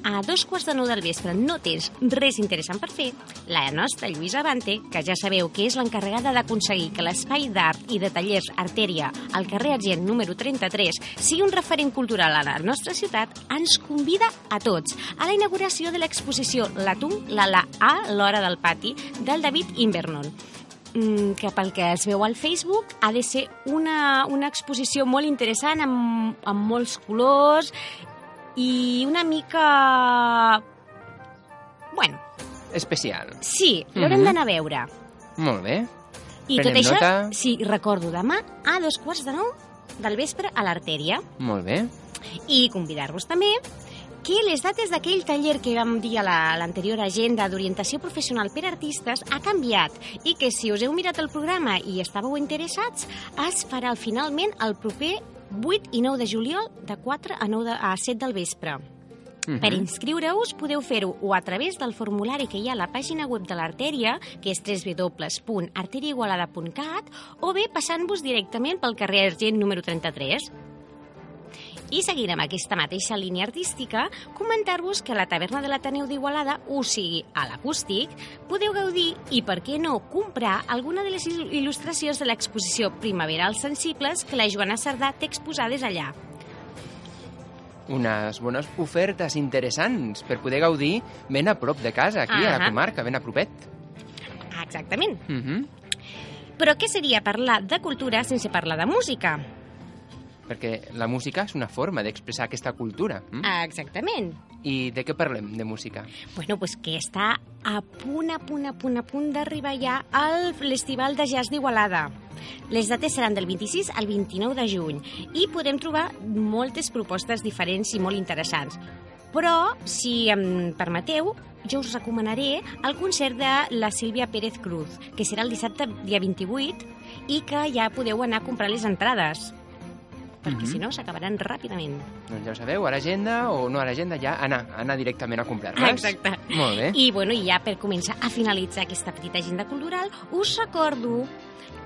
a dos quarts de nou del vespre no tens res interessant per fer, la nostra Lluïsa Bante, que ja sabeu que és l'encarregada d'aconseguir que l'espai d'art i de tallers Artèria al carrer Argent número 33 sigui un referent cultural a la nostra ciutat, ens convida a tots a la inauguració de l'exposició L'Atum, la la a l'hora del pati, del David Invernon. Mm, que pel que es veu al Facebook ha de ser una, una exposició molt interessant amb, amb molts colors i una mica... Bueno, Especial. sí, l'haurem Mhm. d'anar a veure. Molt bé. I Prenem tot això, nota. sí, recordo, demà a dos quarts de nou del vespre a l'Artèria. Molt bé. I convidar-vos també que les dates d'aquell taller que vam dir a la- l'anterior agenda d'orientació professional per artistes ha canviat i que si us heu mirat el programa i estàveu interessats es farà finalment el proper 8 i 9 de juliol de 4 a, 9 de, a 7 del vespre. Mhm. Per inscriure-us podeu fer-ho o a través del formulari que hi ha a la pàgina web de l'Artèria, que és www.arteriaigualada.cat, o bé passant-vos directament pel carrer Argent número 33. I seguint amb aquesta mateixa línia artística, comentar-vos que a la taverna de l'Ateneu d'Igualada, o sigui, a l'acústic, podeu gaudir i, per què no, comprar alguna de les il- il·lustracions de l'exposició Primaverals Sensibles que la Joana Cerdà té exposades allà. Unes bones ofertes interessants per poder gaudir ben a prop de casa, aquí a la comarca, ben a propet. Exactament. Mhm. Però què seria parlar de cultura sense parlar de música? Perquè la música és una forma d'expressar aquesta cultura. Mm? Exactament. I de què parlem, de música? Bueno, pues que està a punt, a punt, a punt, a punt d'arribar ja al Festival de Jazz d'Igualada. Les dates seran del 26 al 29 de juny i podrem trobar moltes propostes diferents i molt interessants. Però, si em permeteu, jo us recomanaré el concert de la Sílvia Pérez Cruz, que serà el dissabte dia 28 i que ja podeu anar a comprar les entrades, perquè Mhm. si no s'acabaran ràpidament. Doncs ja ho sabeu, a l'agenda o no a l'agenda, ja anar, anar directament a comprar-les. Exacte. Molt bé. I, bueno, ja per començar a finalitzar aquesta petita agenda cultural, us recordo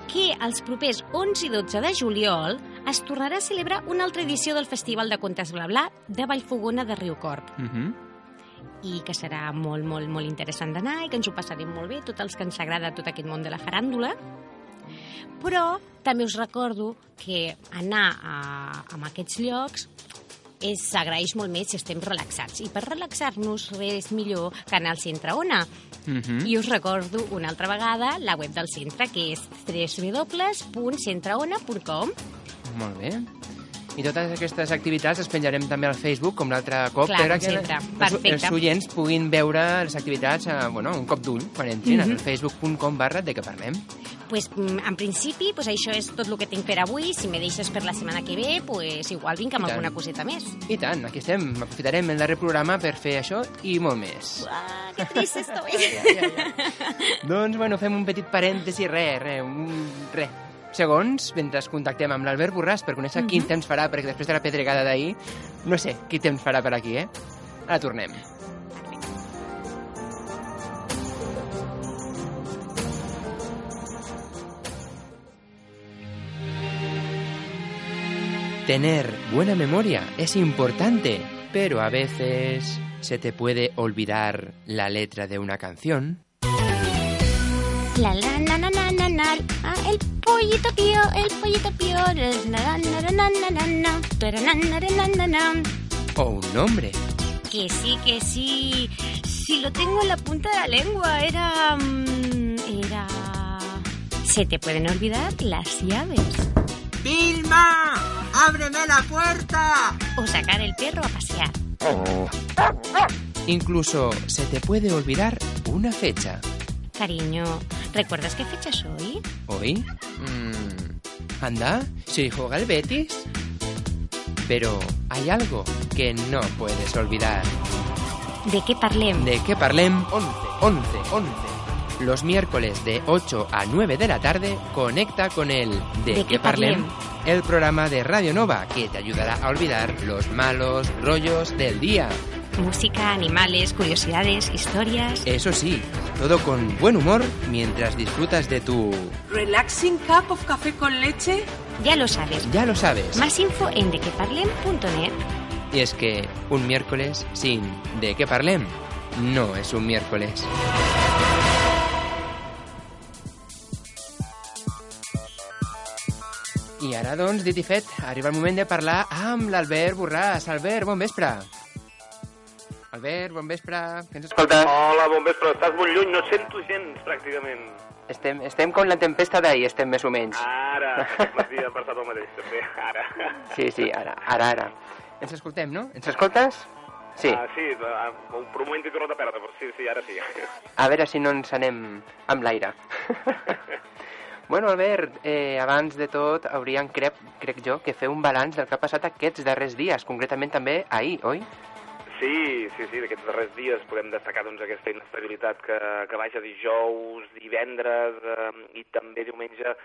que els propers 11 i 12 de juliol es tornarà a celebrar una altra edició del Festival de Contes Bla Bla de Vallfogona de Riucorp Mhm. i que serà molt, molt, molt interessant d'anar i que ens ho passarem molt bé, tots els que ens agrada tot aquest món de la faràndula. Però també us recordo que anar a, a aquests llocs és, s'agraeix molt més si estem relaxats. I per relaxar-nos res millor que anar al centre Ona. Mhm. I us recordo una altra vegada la web del centre, que és www.centreona.com. Molt bé. I totes aquestes activitats les penjarem també al Facebook, com l'altre cop, Clar, per a com que sempre. els, Perfecte. els oients puguin veure les activitats a, bueno, un cop d'ull quan entrin Mhm. al facebook.com barra de què parlem. Pues, mm, en principi, pues, això és tot el que tinc per avui. Si me deixes per la setmana que ve, pues, igual vinc amb alguna coseta més. I tant, aquí estem. Aprofitarem el darrer programa per fer això i molt més. Ah, que trist (laughs) estoy. Doncs, bueno, fem un petit parèntesi, res, res, un, res. Segons, mentre contactem amb l'Albert Borràs per conèixer Mhm. quin temps farà, perquè després de la pedregada d'ahir, no sé quin temps farà per aquí, eh? Ara tornem. Tener buena memoria es importante, pero a veces se te puede olvidar la letra de una canción. La la na na na na na. Ah, el pollito pío, el pollito pío. O un nombre. Que sí, que sí. Si lo tengo en la punta de la lengua, era. mm, Era. Se te pueden olvidar las llaves. ¡Vilma! ¡Ábreme la puerta! O sacar el perro a pasear. Incluso se te puede olvidar una fecha. Cariño, ¿recuerdas qué fecha es hoy? ¿Hoy? Mm, anda, si juega el Betis. Pero hay algo que no puedes olvidar. ¿De qué parlem? ¿De qué parlem? 11, 11, 11. Los miércoles de 8 a 9 de la tarde conecta con el ¿De, ¿De qué parlem? el programa de Radio Nova que te ayudará a olvidar los malos rollos del día. Música, animales, curiosidades, historias. Eso sí, todo con buen humor mientras disfrutas de tu... Relaxing cup of café con leche. Ya lo sabes. Ya lo sabes. Más info en dequeparlem.net. Y es que un miércoles sin De qué parlem no es un miércoles. I ara, doncs, dit i fet, arriba el moment de parlar amb l'Albert Borràs. Albert, bon vespre. Albert, bon vespre. Que ens escoltes? Hola, bon vespre. Estàs molt lluny, no et sento gens, pràcticament. Estem, estem com la tempesta d'ahir, estem més o menys. Ara, (laughs) m'havia passat el mateix, també, ara. Sí, sí, ara, ara, ara. Ens escoltem, no? Ens escoltes? Sí. Ah, sí, per un moment t'he tornat a perdre, però sí, sí, ara sí. A veure si no ens anem amb l'aire. (laughs) bueno, Albert, eh, abans de tot hauríem, crec, crec jo, que fer un balanç del que ha passat aquests darrers dies, concretament també ahir, oi? Sí, sí, sí, d'aquests darrers dies podem destacar doncs, aquesta inestabilitat que, que baixa dijous, divendres eh, i també diumenge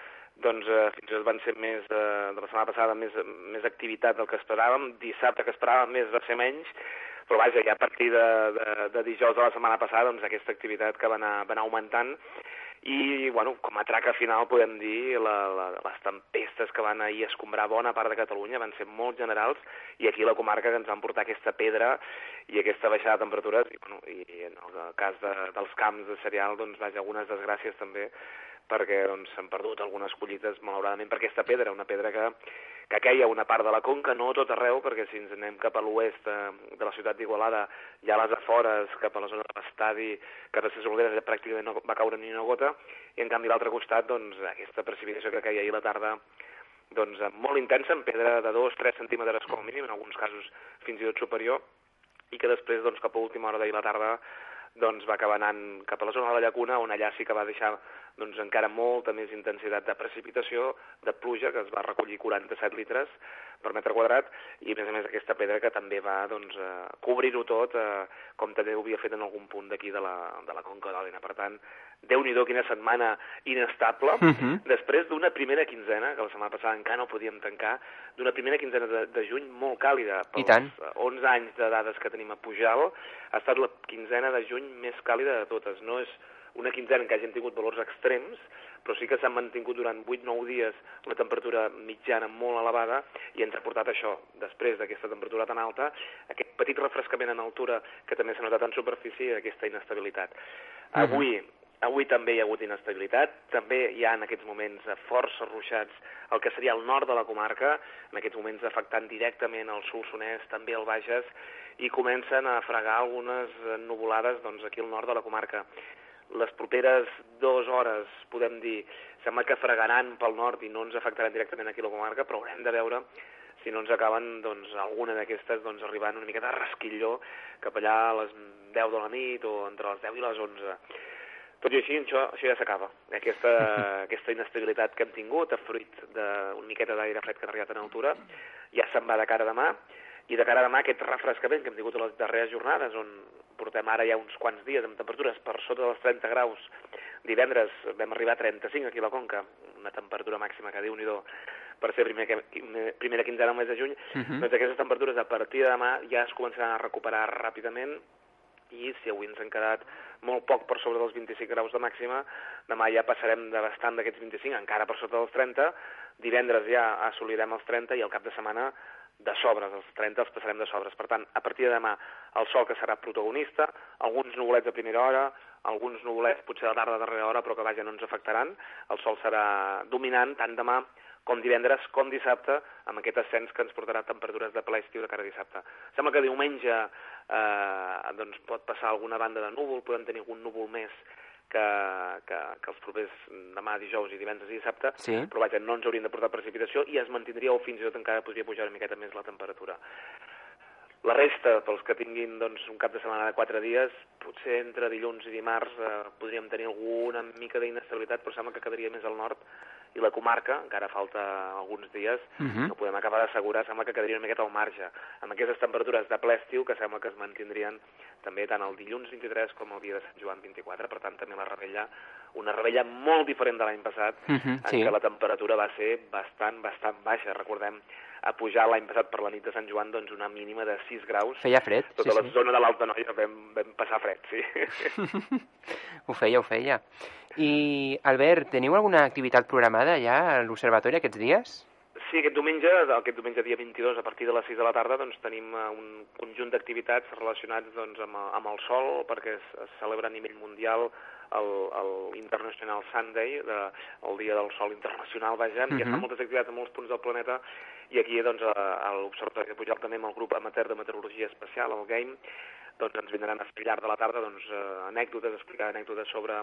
doncs eh, fins i tot van ser més, eh, de la setmana passada, més, més activitat del que esperàvem, dissabte que esperàvem més va ser menys, però vaja, ja a partir de, de, de dijous de la setmana passada, doncs aquesta activitat que va anar, va anar augmentant i, bueno, com a traca final podem dir la, la, les tempestes que van ahir escombrar bona part de Catalunya van ser molt generals i aquí la comarca que ens van portar aquesta pedra i aquesta baixada de temperatures i, bueno, i en el cas de, dels camps de cereal, doncs, vaja, algunes desgràcies també perquè doncs, s'han doncs, perdut algunes collites, malauradament, per aquesta pedra, una pedra que, que queia una part de la conca, no tot arreu, perquè si ens anem cap a l'oest de, de la ciutat d'Igualada, ja a les afores, cap a la zona de l'estadi, cap a les Olgueres, ja pràcticament no va caure ni una gota, i en canvi a l'altre costat, doncs, aquesta precipitació que queia ahir la tarda, doncs, molt intensa, en pedra de 2-3 centímetres com a mínim, en alguns casos fins i tot superior, i que després, doncs, cap a última hora d'ahir la tarda, doncs va acabar anant cap a la zona de la llacuna, on allà sí que va deixar doncs, encara molta més intensitat de precipitació, de pluja, que es va recollir 47 litres per metre quadrat, i a més a més aquesta pedra que també va doncs, eh, cobrir-ho tot, eh, com també ho havia fet en algun punt d'aquí de, la, de la Conca d'Òdena. Per tant, déu nhi quina setmana inestable, uh -huh. després d'una primera quinzena, que la setmana passada encara no podíem tancar, d'una primera quinzena de, de juny molt càlida. Pels I tant. 11 anys de dades que tenim a Pujal, ha estat la quinzena de juny més càlida de totes. No és una quinzena en què hagin tingut valors extrems, però sí que s'han mantingut durant 8-9 dies una temperatura mitjana molt elevada i ens ha portat això, després d'aquesta temperatura tan alta, aquest petit refrescament en altura que també s'ha notat en superfície i aquesta inestabilitat. Uh -huh. Avui també hi ha hagut inestabilitat, també hi ha en aquests moments força ruixats el que seria el nord de la comarca, en aquests moments afectant directament el Solsonès, també el Bages, i comencen a fregar algunes nuvolades doncs, aquí al nord de la comarca. Les properes dues hores, podem dir, sembla que fregaran pel nord i no ens afectaran directament aquí a la comarca, però haurem de veure si no ens acaben doncs, alguna d'aquestes doncs, arribant una miqueta de rasquilló cap allà a les 10 de la nit o entre les 10 i les 11 tot i així, això, això ja s'acaba. Aquesta, (laughs) aquesta inestabilitat que hem tingut, a fruit d'una miqueta d'aire fred que ha arribat en altura, ja se'n va de cara a demà, i de cara a demà aquest refrescament que hem tingut a les darreres jornades, on portem ara ja uns quants dies amb temperatures per sota dels 30 graus, divendres vam arribar a 35 aquí a la Conca, una temperatura màxima que diu nhi per ser primer, primera quinzena del mes de juny, uh -huh. doncs aquestes temperatures a partir de demà ja es començaran a recuperar ràpidament i si avui ens han quedat molt poc per sobre dels 25 graus de màxima, demà ja passarem de bastant d'aquests 25, encara per sota dels 30, divendres ja assolirem els 30 i el cap de setmana de sobres, els 30 els passarem de sobres. Per tant, a partir de demà, el sol que serà protagonista, alguns nuvolets a primera hora, alguns nuvolets potser la tarda a darrera hora, però que vaja no ens afectaran. El sol serà dominant tant demà com divendres com dissabte, amb aquest ascens que ens portarà temperatures de ple estiu de cara a dissabte. Sembla que diumenge eh, doncs pot passar alguna banda de núvol, podem tenir algun núvol més que, que, que els propers demà, dijous i divendres i dissabte, sí. però vaja, no ens haurien de portar precipitació i es mantindria o fins i tot encara podria pujar una miqueta més la temperatura. La resta, pels que tinguin doncs, un cap de setmana de quatre dies, potser entre dilluns i dimarts eh, podríem tenir alguna mica d'inestabilitat, però sembla que quedaria més al nord i la comarca, encara falta alguns dies, Mhm. no podem acabar d'assegurar, sembla que quedaria una miqueta al marge, amb aquestes temperatures de ple estiu que sembla que es mantindrien també tant el dilluns 23 com el dia de Sant Joan 24, per tant també la rebella, una rebella molt diferent de l'any passat, Mhm, en sí. què la temperatura va ser bastant, bastant baixa. Recordem a pujar l'any passat per la nit de Sant Joan doncs una mínima de 6 graus. Feia fred, Tota sí, la sí. zona de l'Alta Noia vam, vam passar fred, sí. (laughs) Ho feia, ho feia. I, Albert, teniu alguna activitat programada ja a l'Observatori aquests dies? Sí, aquest diumenge, aquest diumenge dia 22, a partir de les 6 de la tarda, doncs, tenim eh, un conjunt d'activitats relacionats doncs, amb, amb el sol, perquè es, es celebra a nivell mundial el, el International Sunday, de, el Dia del Sol Internacional, vaja, uh -huh. i es fan Mhm. moltes activitats a molts punts del planeta, i aquí, doncs, a, a l'Observatori de Pujol, també amb el grup amateur de meteorologia espacial, el GAME, doncs ens vindran a fer al llarg de la tarda doncs, eh, anècdotes, explicar anècdotes sobre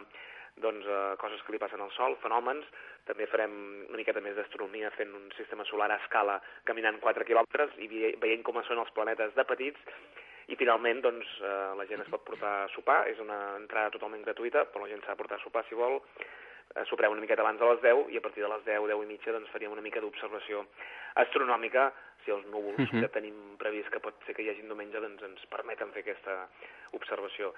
doncs, eh, coses que li passen al Sol, fenòmens. També farem una miqueta més d'astronomia fent un sistema solar a escala caminant 4 quilòmetres i veient com són els planetes de petits. I finalment doncs, eh, la gent es pot portar a sopar, és una entrada totalment gratuïta, però la gent s'ha de portar a sopar si vol. Eh, soprem una miqueta abans de les 10 i a partir de les 10, 10 i mitja doncs, faríem una mica d'observació astronòmica si els núvols Mhm. que tenim previst que pot ser que hi hagi diumenge doncs, ens permeten fer aquesta observació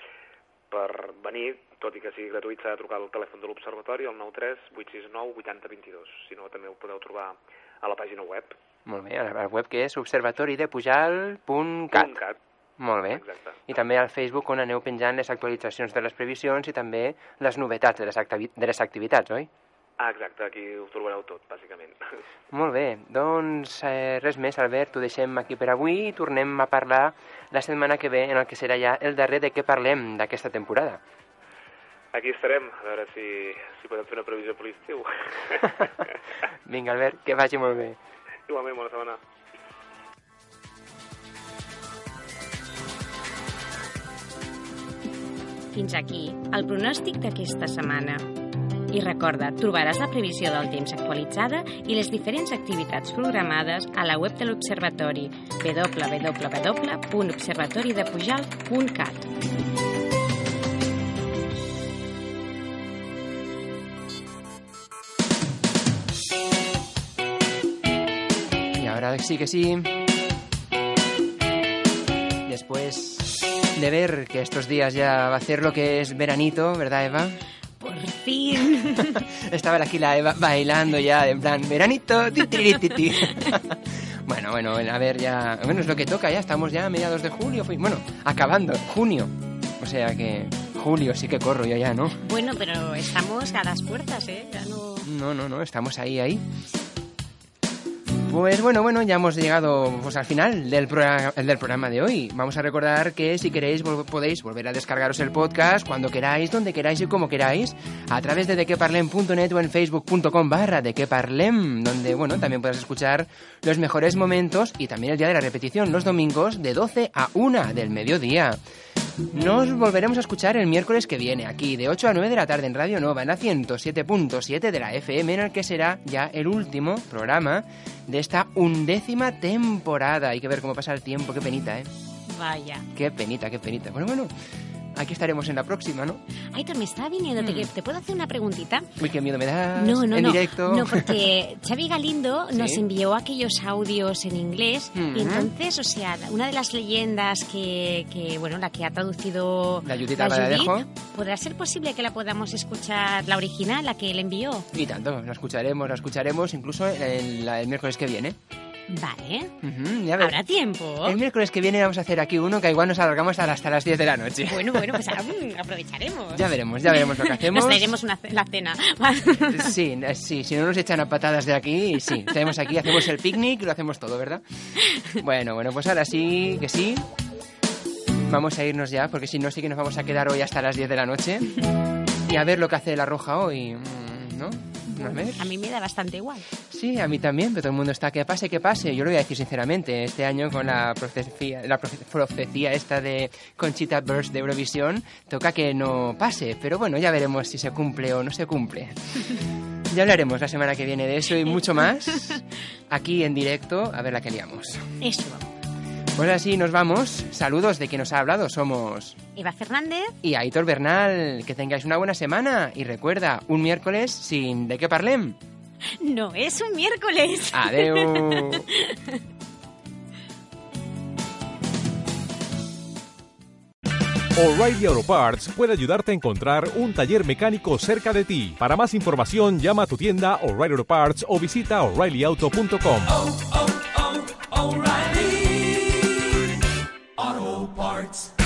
per venir, tot i que sigui gratuït, s'ha de trucar al telèfon de l'Observatori, al 93 869 8022. Si no, també ho podeu trobar a la pàgina web. Molt bé, a la web que és observatoridepujal.cat. .cat. Molt bé. Exacte. I també al Facebook on aneu penjant les actualitzacions de les previsions i també les novetats de les, activi de les activitats, oi? Ah, exacte, aquí ho trobareu tot, bàsicament. (laughs) Molt bé, doncs eh, res més, Albert, ho deixem aquí per avui i tornem a parlar la setmana que ve en el que serà ja el darrer de què parlem d'aquesta temporada. Aquí estarem, a veure si, si podem fer una previsió per l'estiu. (laughs) Vinga, Albert, que vagi molt bé. Igualment, bona setmana. Fins aquí el pronòstic d'aquesta setmana. I recorda, trobaràs la previsió del temps actualitzada i les diferents activitats programades a la web de l'Observatori www.observatoridepujal.cat. Y ahora sí que sí. Después de ver que estos días ya va a hacer lo que es veranito, ¿verdad, Eva? Por fin. (laughs) Estaba aquí la Eva bailando ya, en plan, veranito, ti, ti, ti, ti. (laughs) Bueno, bueno, a ver, ya. Bueno, es lo que toca, ya estamos ya a mediados de julio. Bueno, acabando, junio. O sea que. Julio, sí que corro yo ya, ¿no? Bueno, pero estamos a las puertas, ¿eh? Ya no... No, no, no, estamos ahí, ahí. Pues bueno, bueno, ya hemos llegado pues, al final del, programa, del programa de hoy. Vamos a recordar que si queréis podéis volver a descargaros el podcast cuando queráis, donde queráis y como queráis, a través de dequeparlem.net o en facebook.com barra dequeparlem, donde bueno, también podrás escuchar los mejores momentos y también el día de la repetición, los domingos de 12 a 1 del mediodía. Nos volveremos a escuchar el miércoles que viene, aquí de 8 a 9 de la tarde en Radio Nova, en la 107.7 de la FM, en el que será ya el último programa de esta undécima temporada. Hay que ver cómo pasa el tiempo, qué penita, ¿eh? Vaya. Qué penita, qué penita. Bueno, bueno, aquí estaremos en la próxima, ¿no? Aitor, me está viniendo. ¿Te, te puedo hacer una preguntita? Uy, qué miedo me das. No, no, en no. directo. No, porque (laughs) Xavi Galindo nos Sí. envió aquellos audios en inglés Ujú. y entonces, o sea, una de las leyendas que, que, bueno, la que ha traducido La Judith Albaladejo. ¿podrá ser posible que la podamos escuchar, la original, la que él envió? Y tanto, la escucharemos, la escucharemos incluso el, el miércoles que viene. Vale. Ya ver- ¿Habrá tiempo? El miércoles que viene vamos a hacer aquí uno que igual nos alargamos hasta, las 10 de la noche. Bueno, bueno, pues mm, aprovecharemos. Ya veremos, ya veremos lo que (laughs) hacemos. Nos traeremos una, la cena. (laughs) Sí, eh, sí, si no nos echan a patadas de aquí, sí. Tenemos aquí, hacemos el picnic, lo hacemos todo, ¿verdad? Bueno, bueno, pues ahora sí, que sí. Vamos a irnos ya, porque si no, sí que nos vamos a quedar hoy hasta las 10 de la noche. Y a ver lo que hace la roja hoy, mm, ¿no? A ver. A mí me da bastante igual. Sí, a mí también, pero todo el mundo está que pase, que pase. Yo lo voy a decir sinceramente, este año con la profecía, la profe- profecía esta de Conchita Burst de Eurovisión, toca que no pase, pero bueno, ya veremos si se cumple o no se cumple. (laughs) Ya hablaremos la semana que viene de eso y mucho más (laughs) aquí en directo, a ver la que liamos. Eso. Pues así nos vamos. Saludos de quien nos ha hablado. Somos Eva Fernández. y Aitor Bernal. Que tengáis una buena semana y recuerda, un miércoles sin de qué parlem. No es un miércoles. Adeu. (laughs) O'Reilly Auto Parts puede ayudarte a encontrar un taller mecánico cerca de ti. Para más información, llama a tu tienda O'Reilly Auto Parts o visita oreillyauto.com. parts.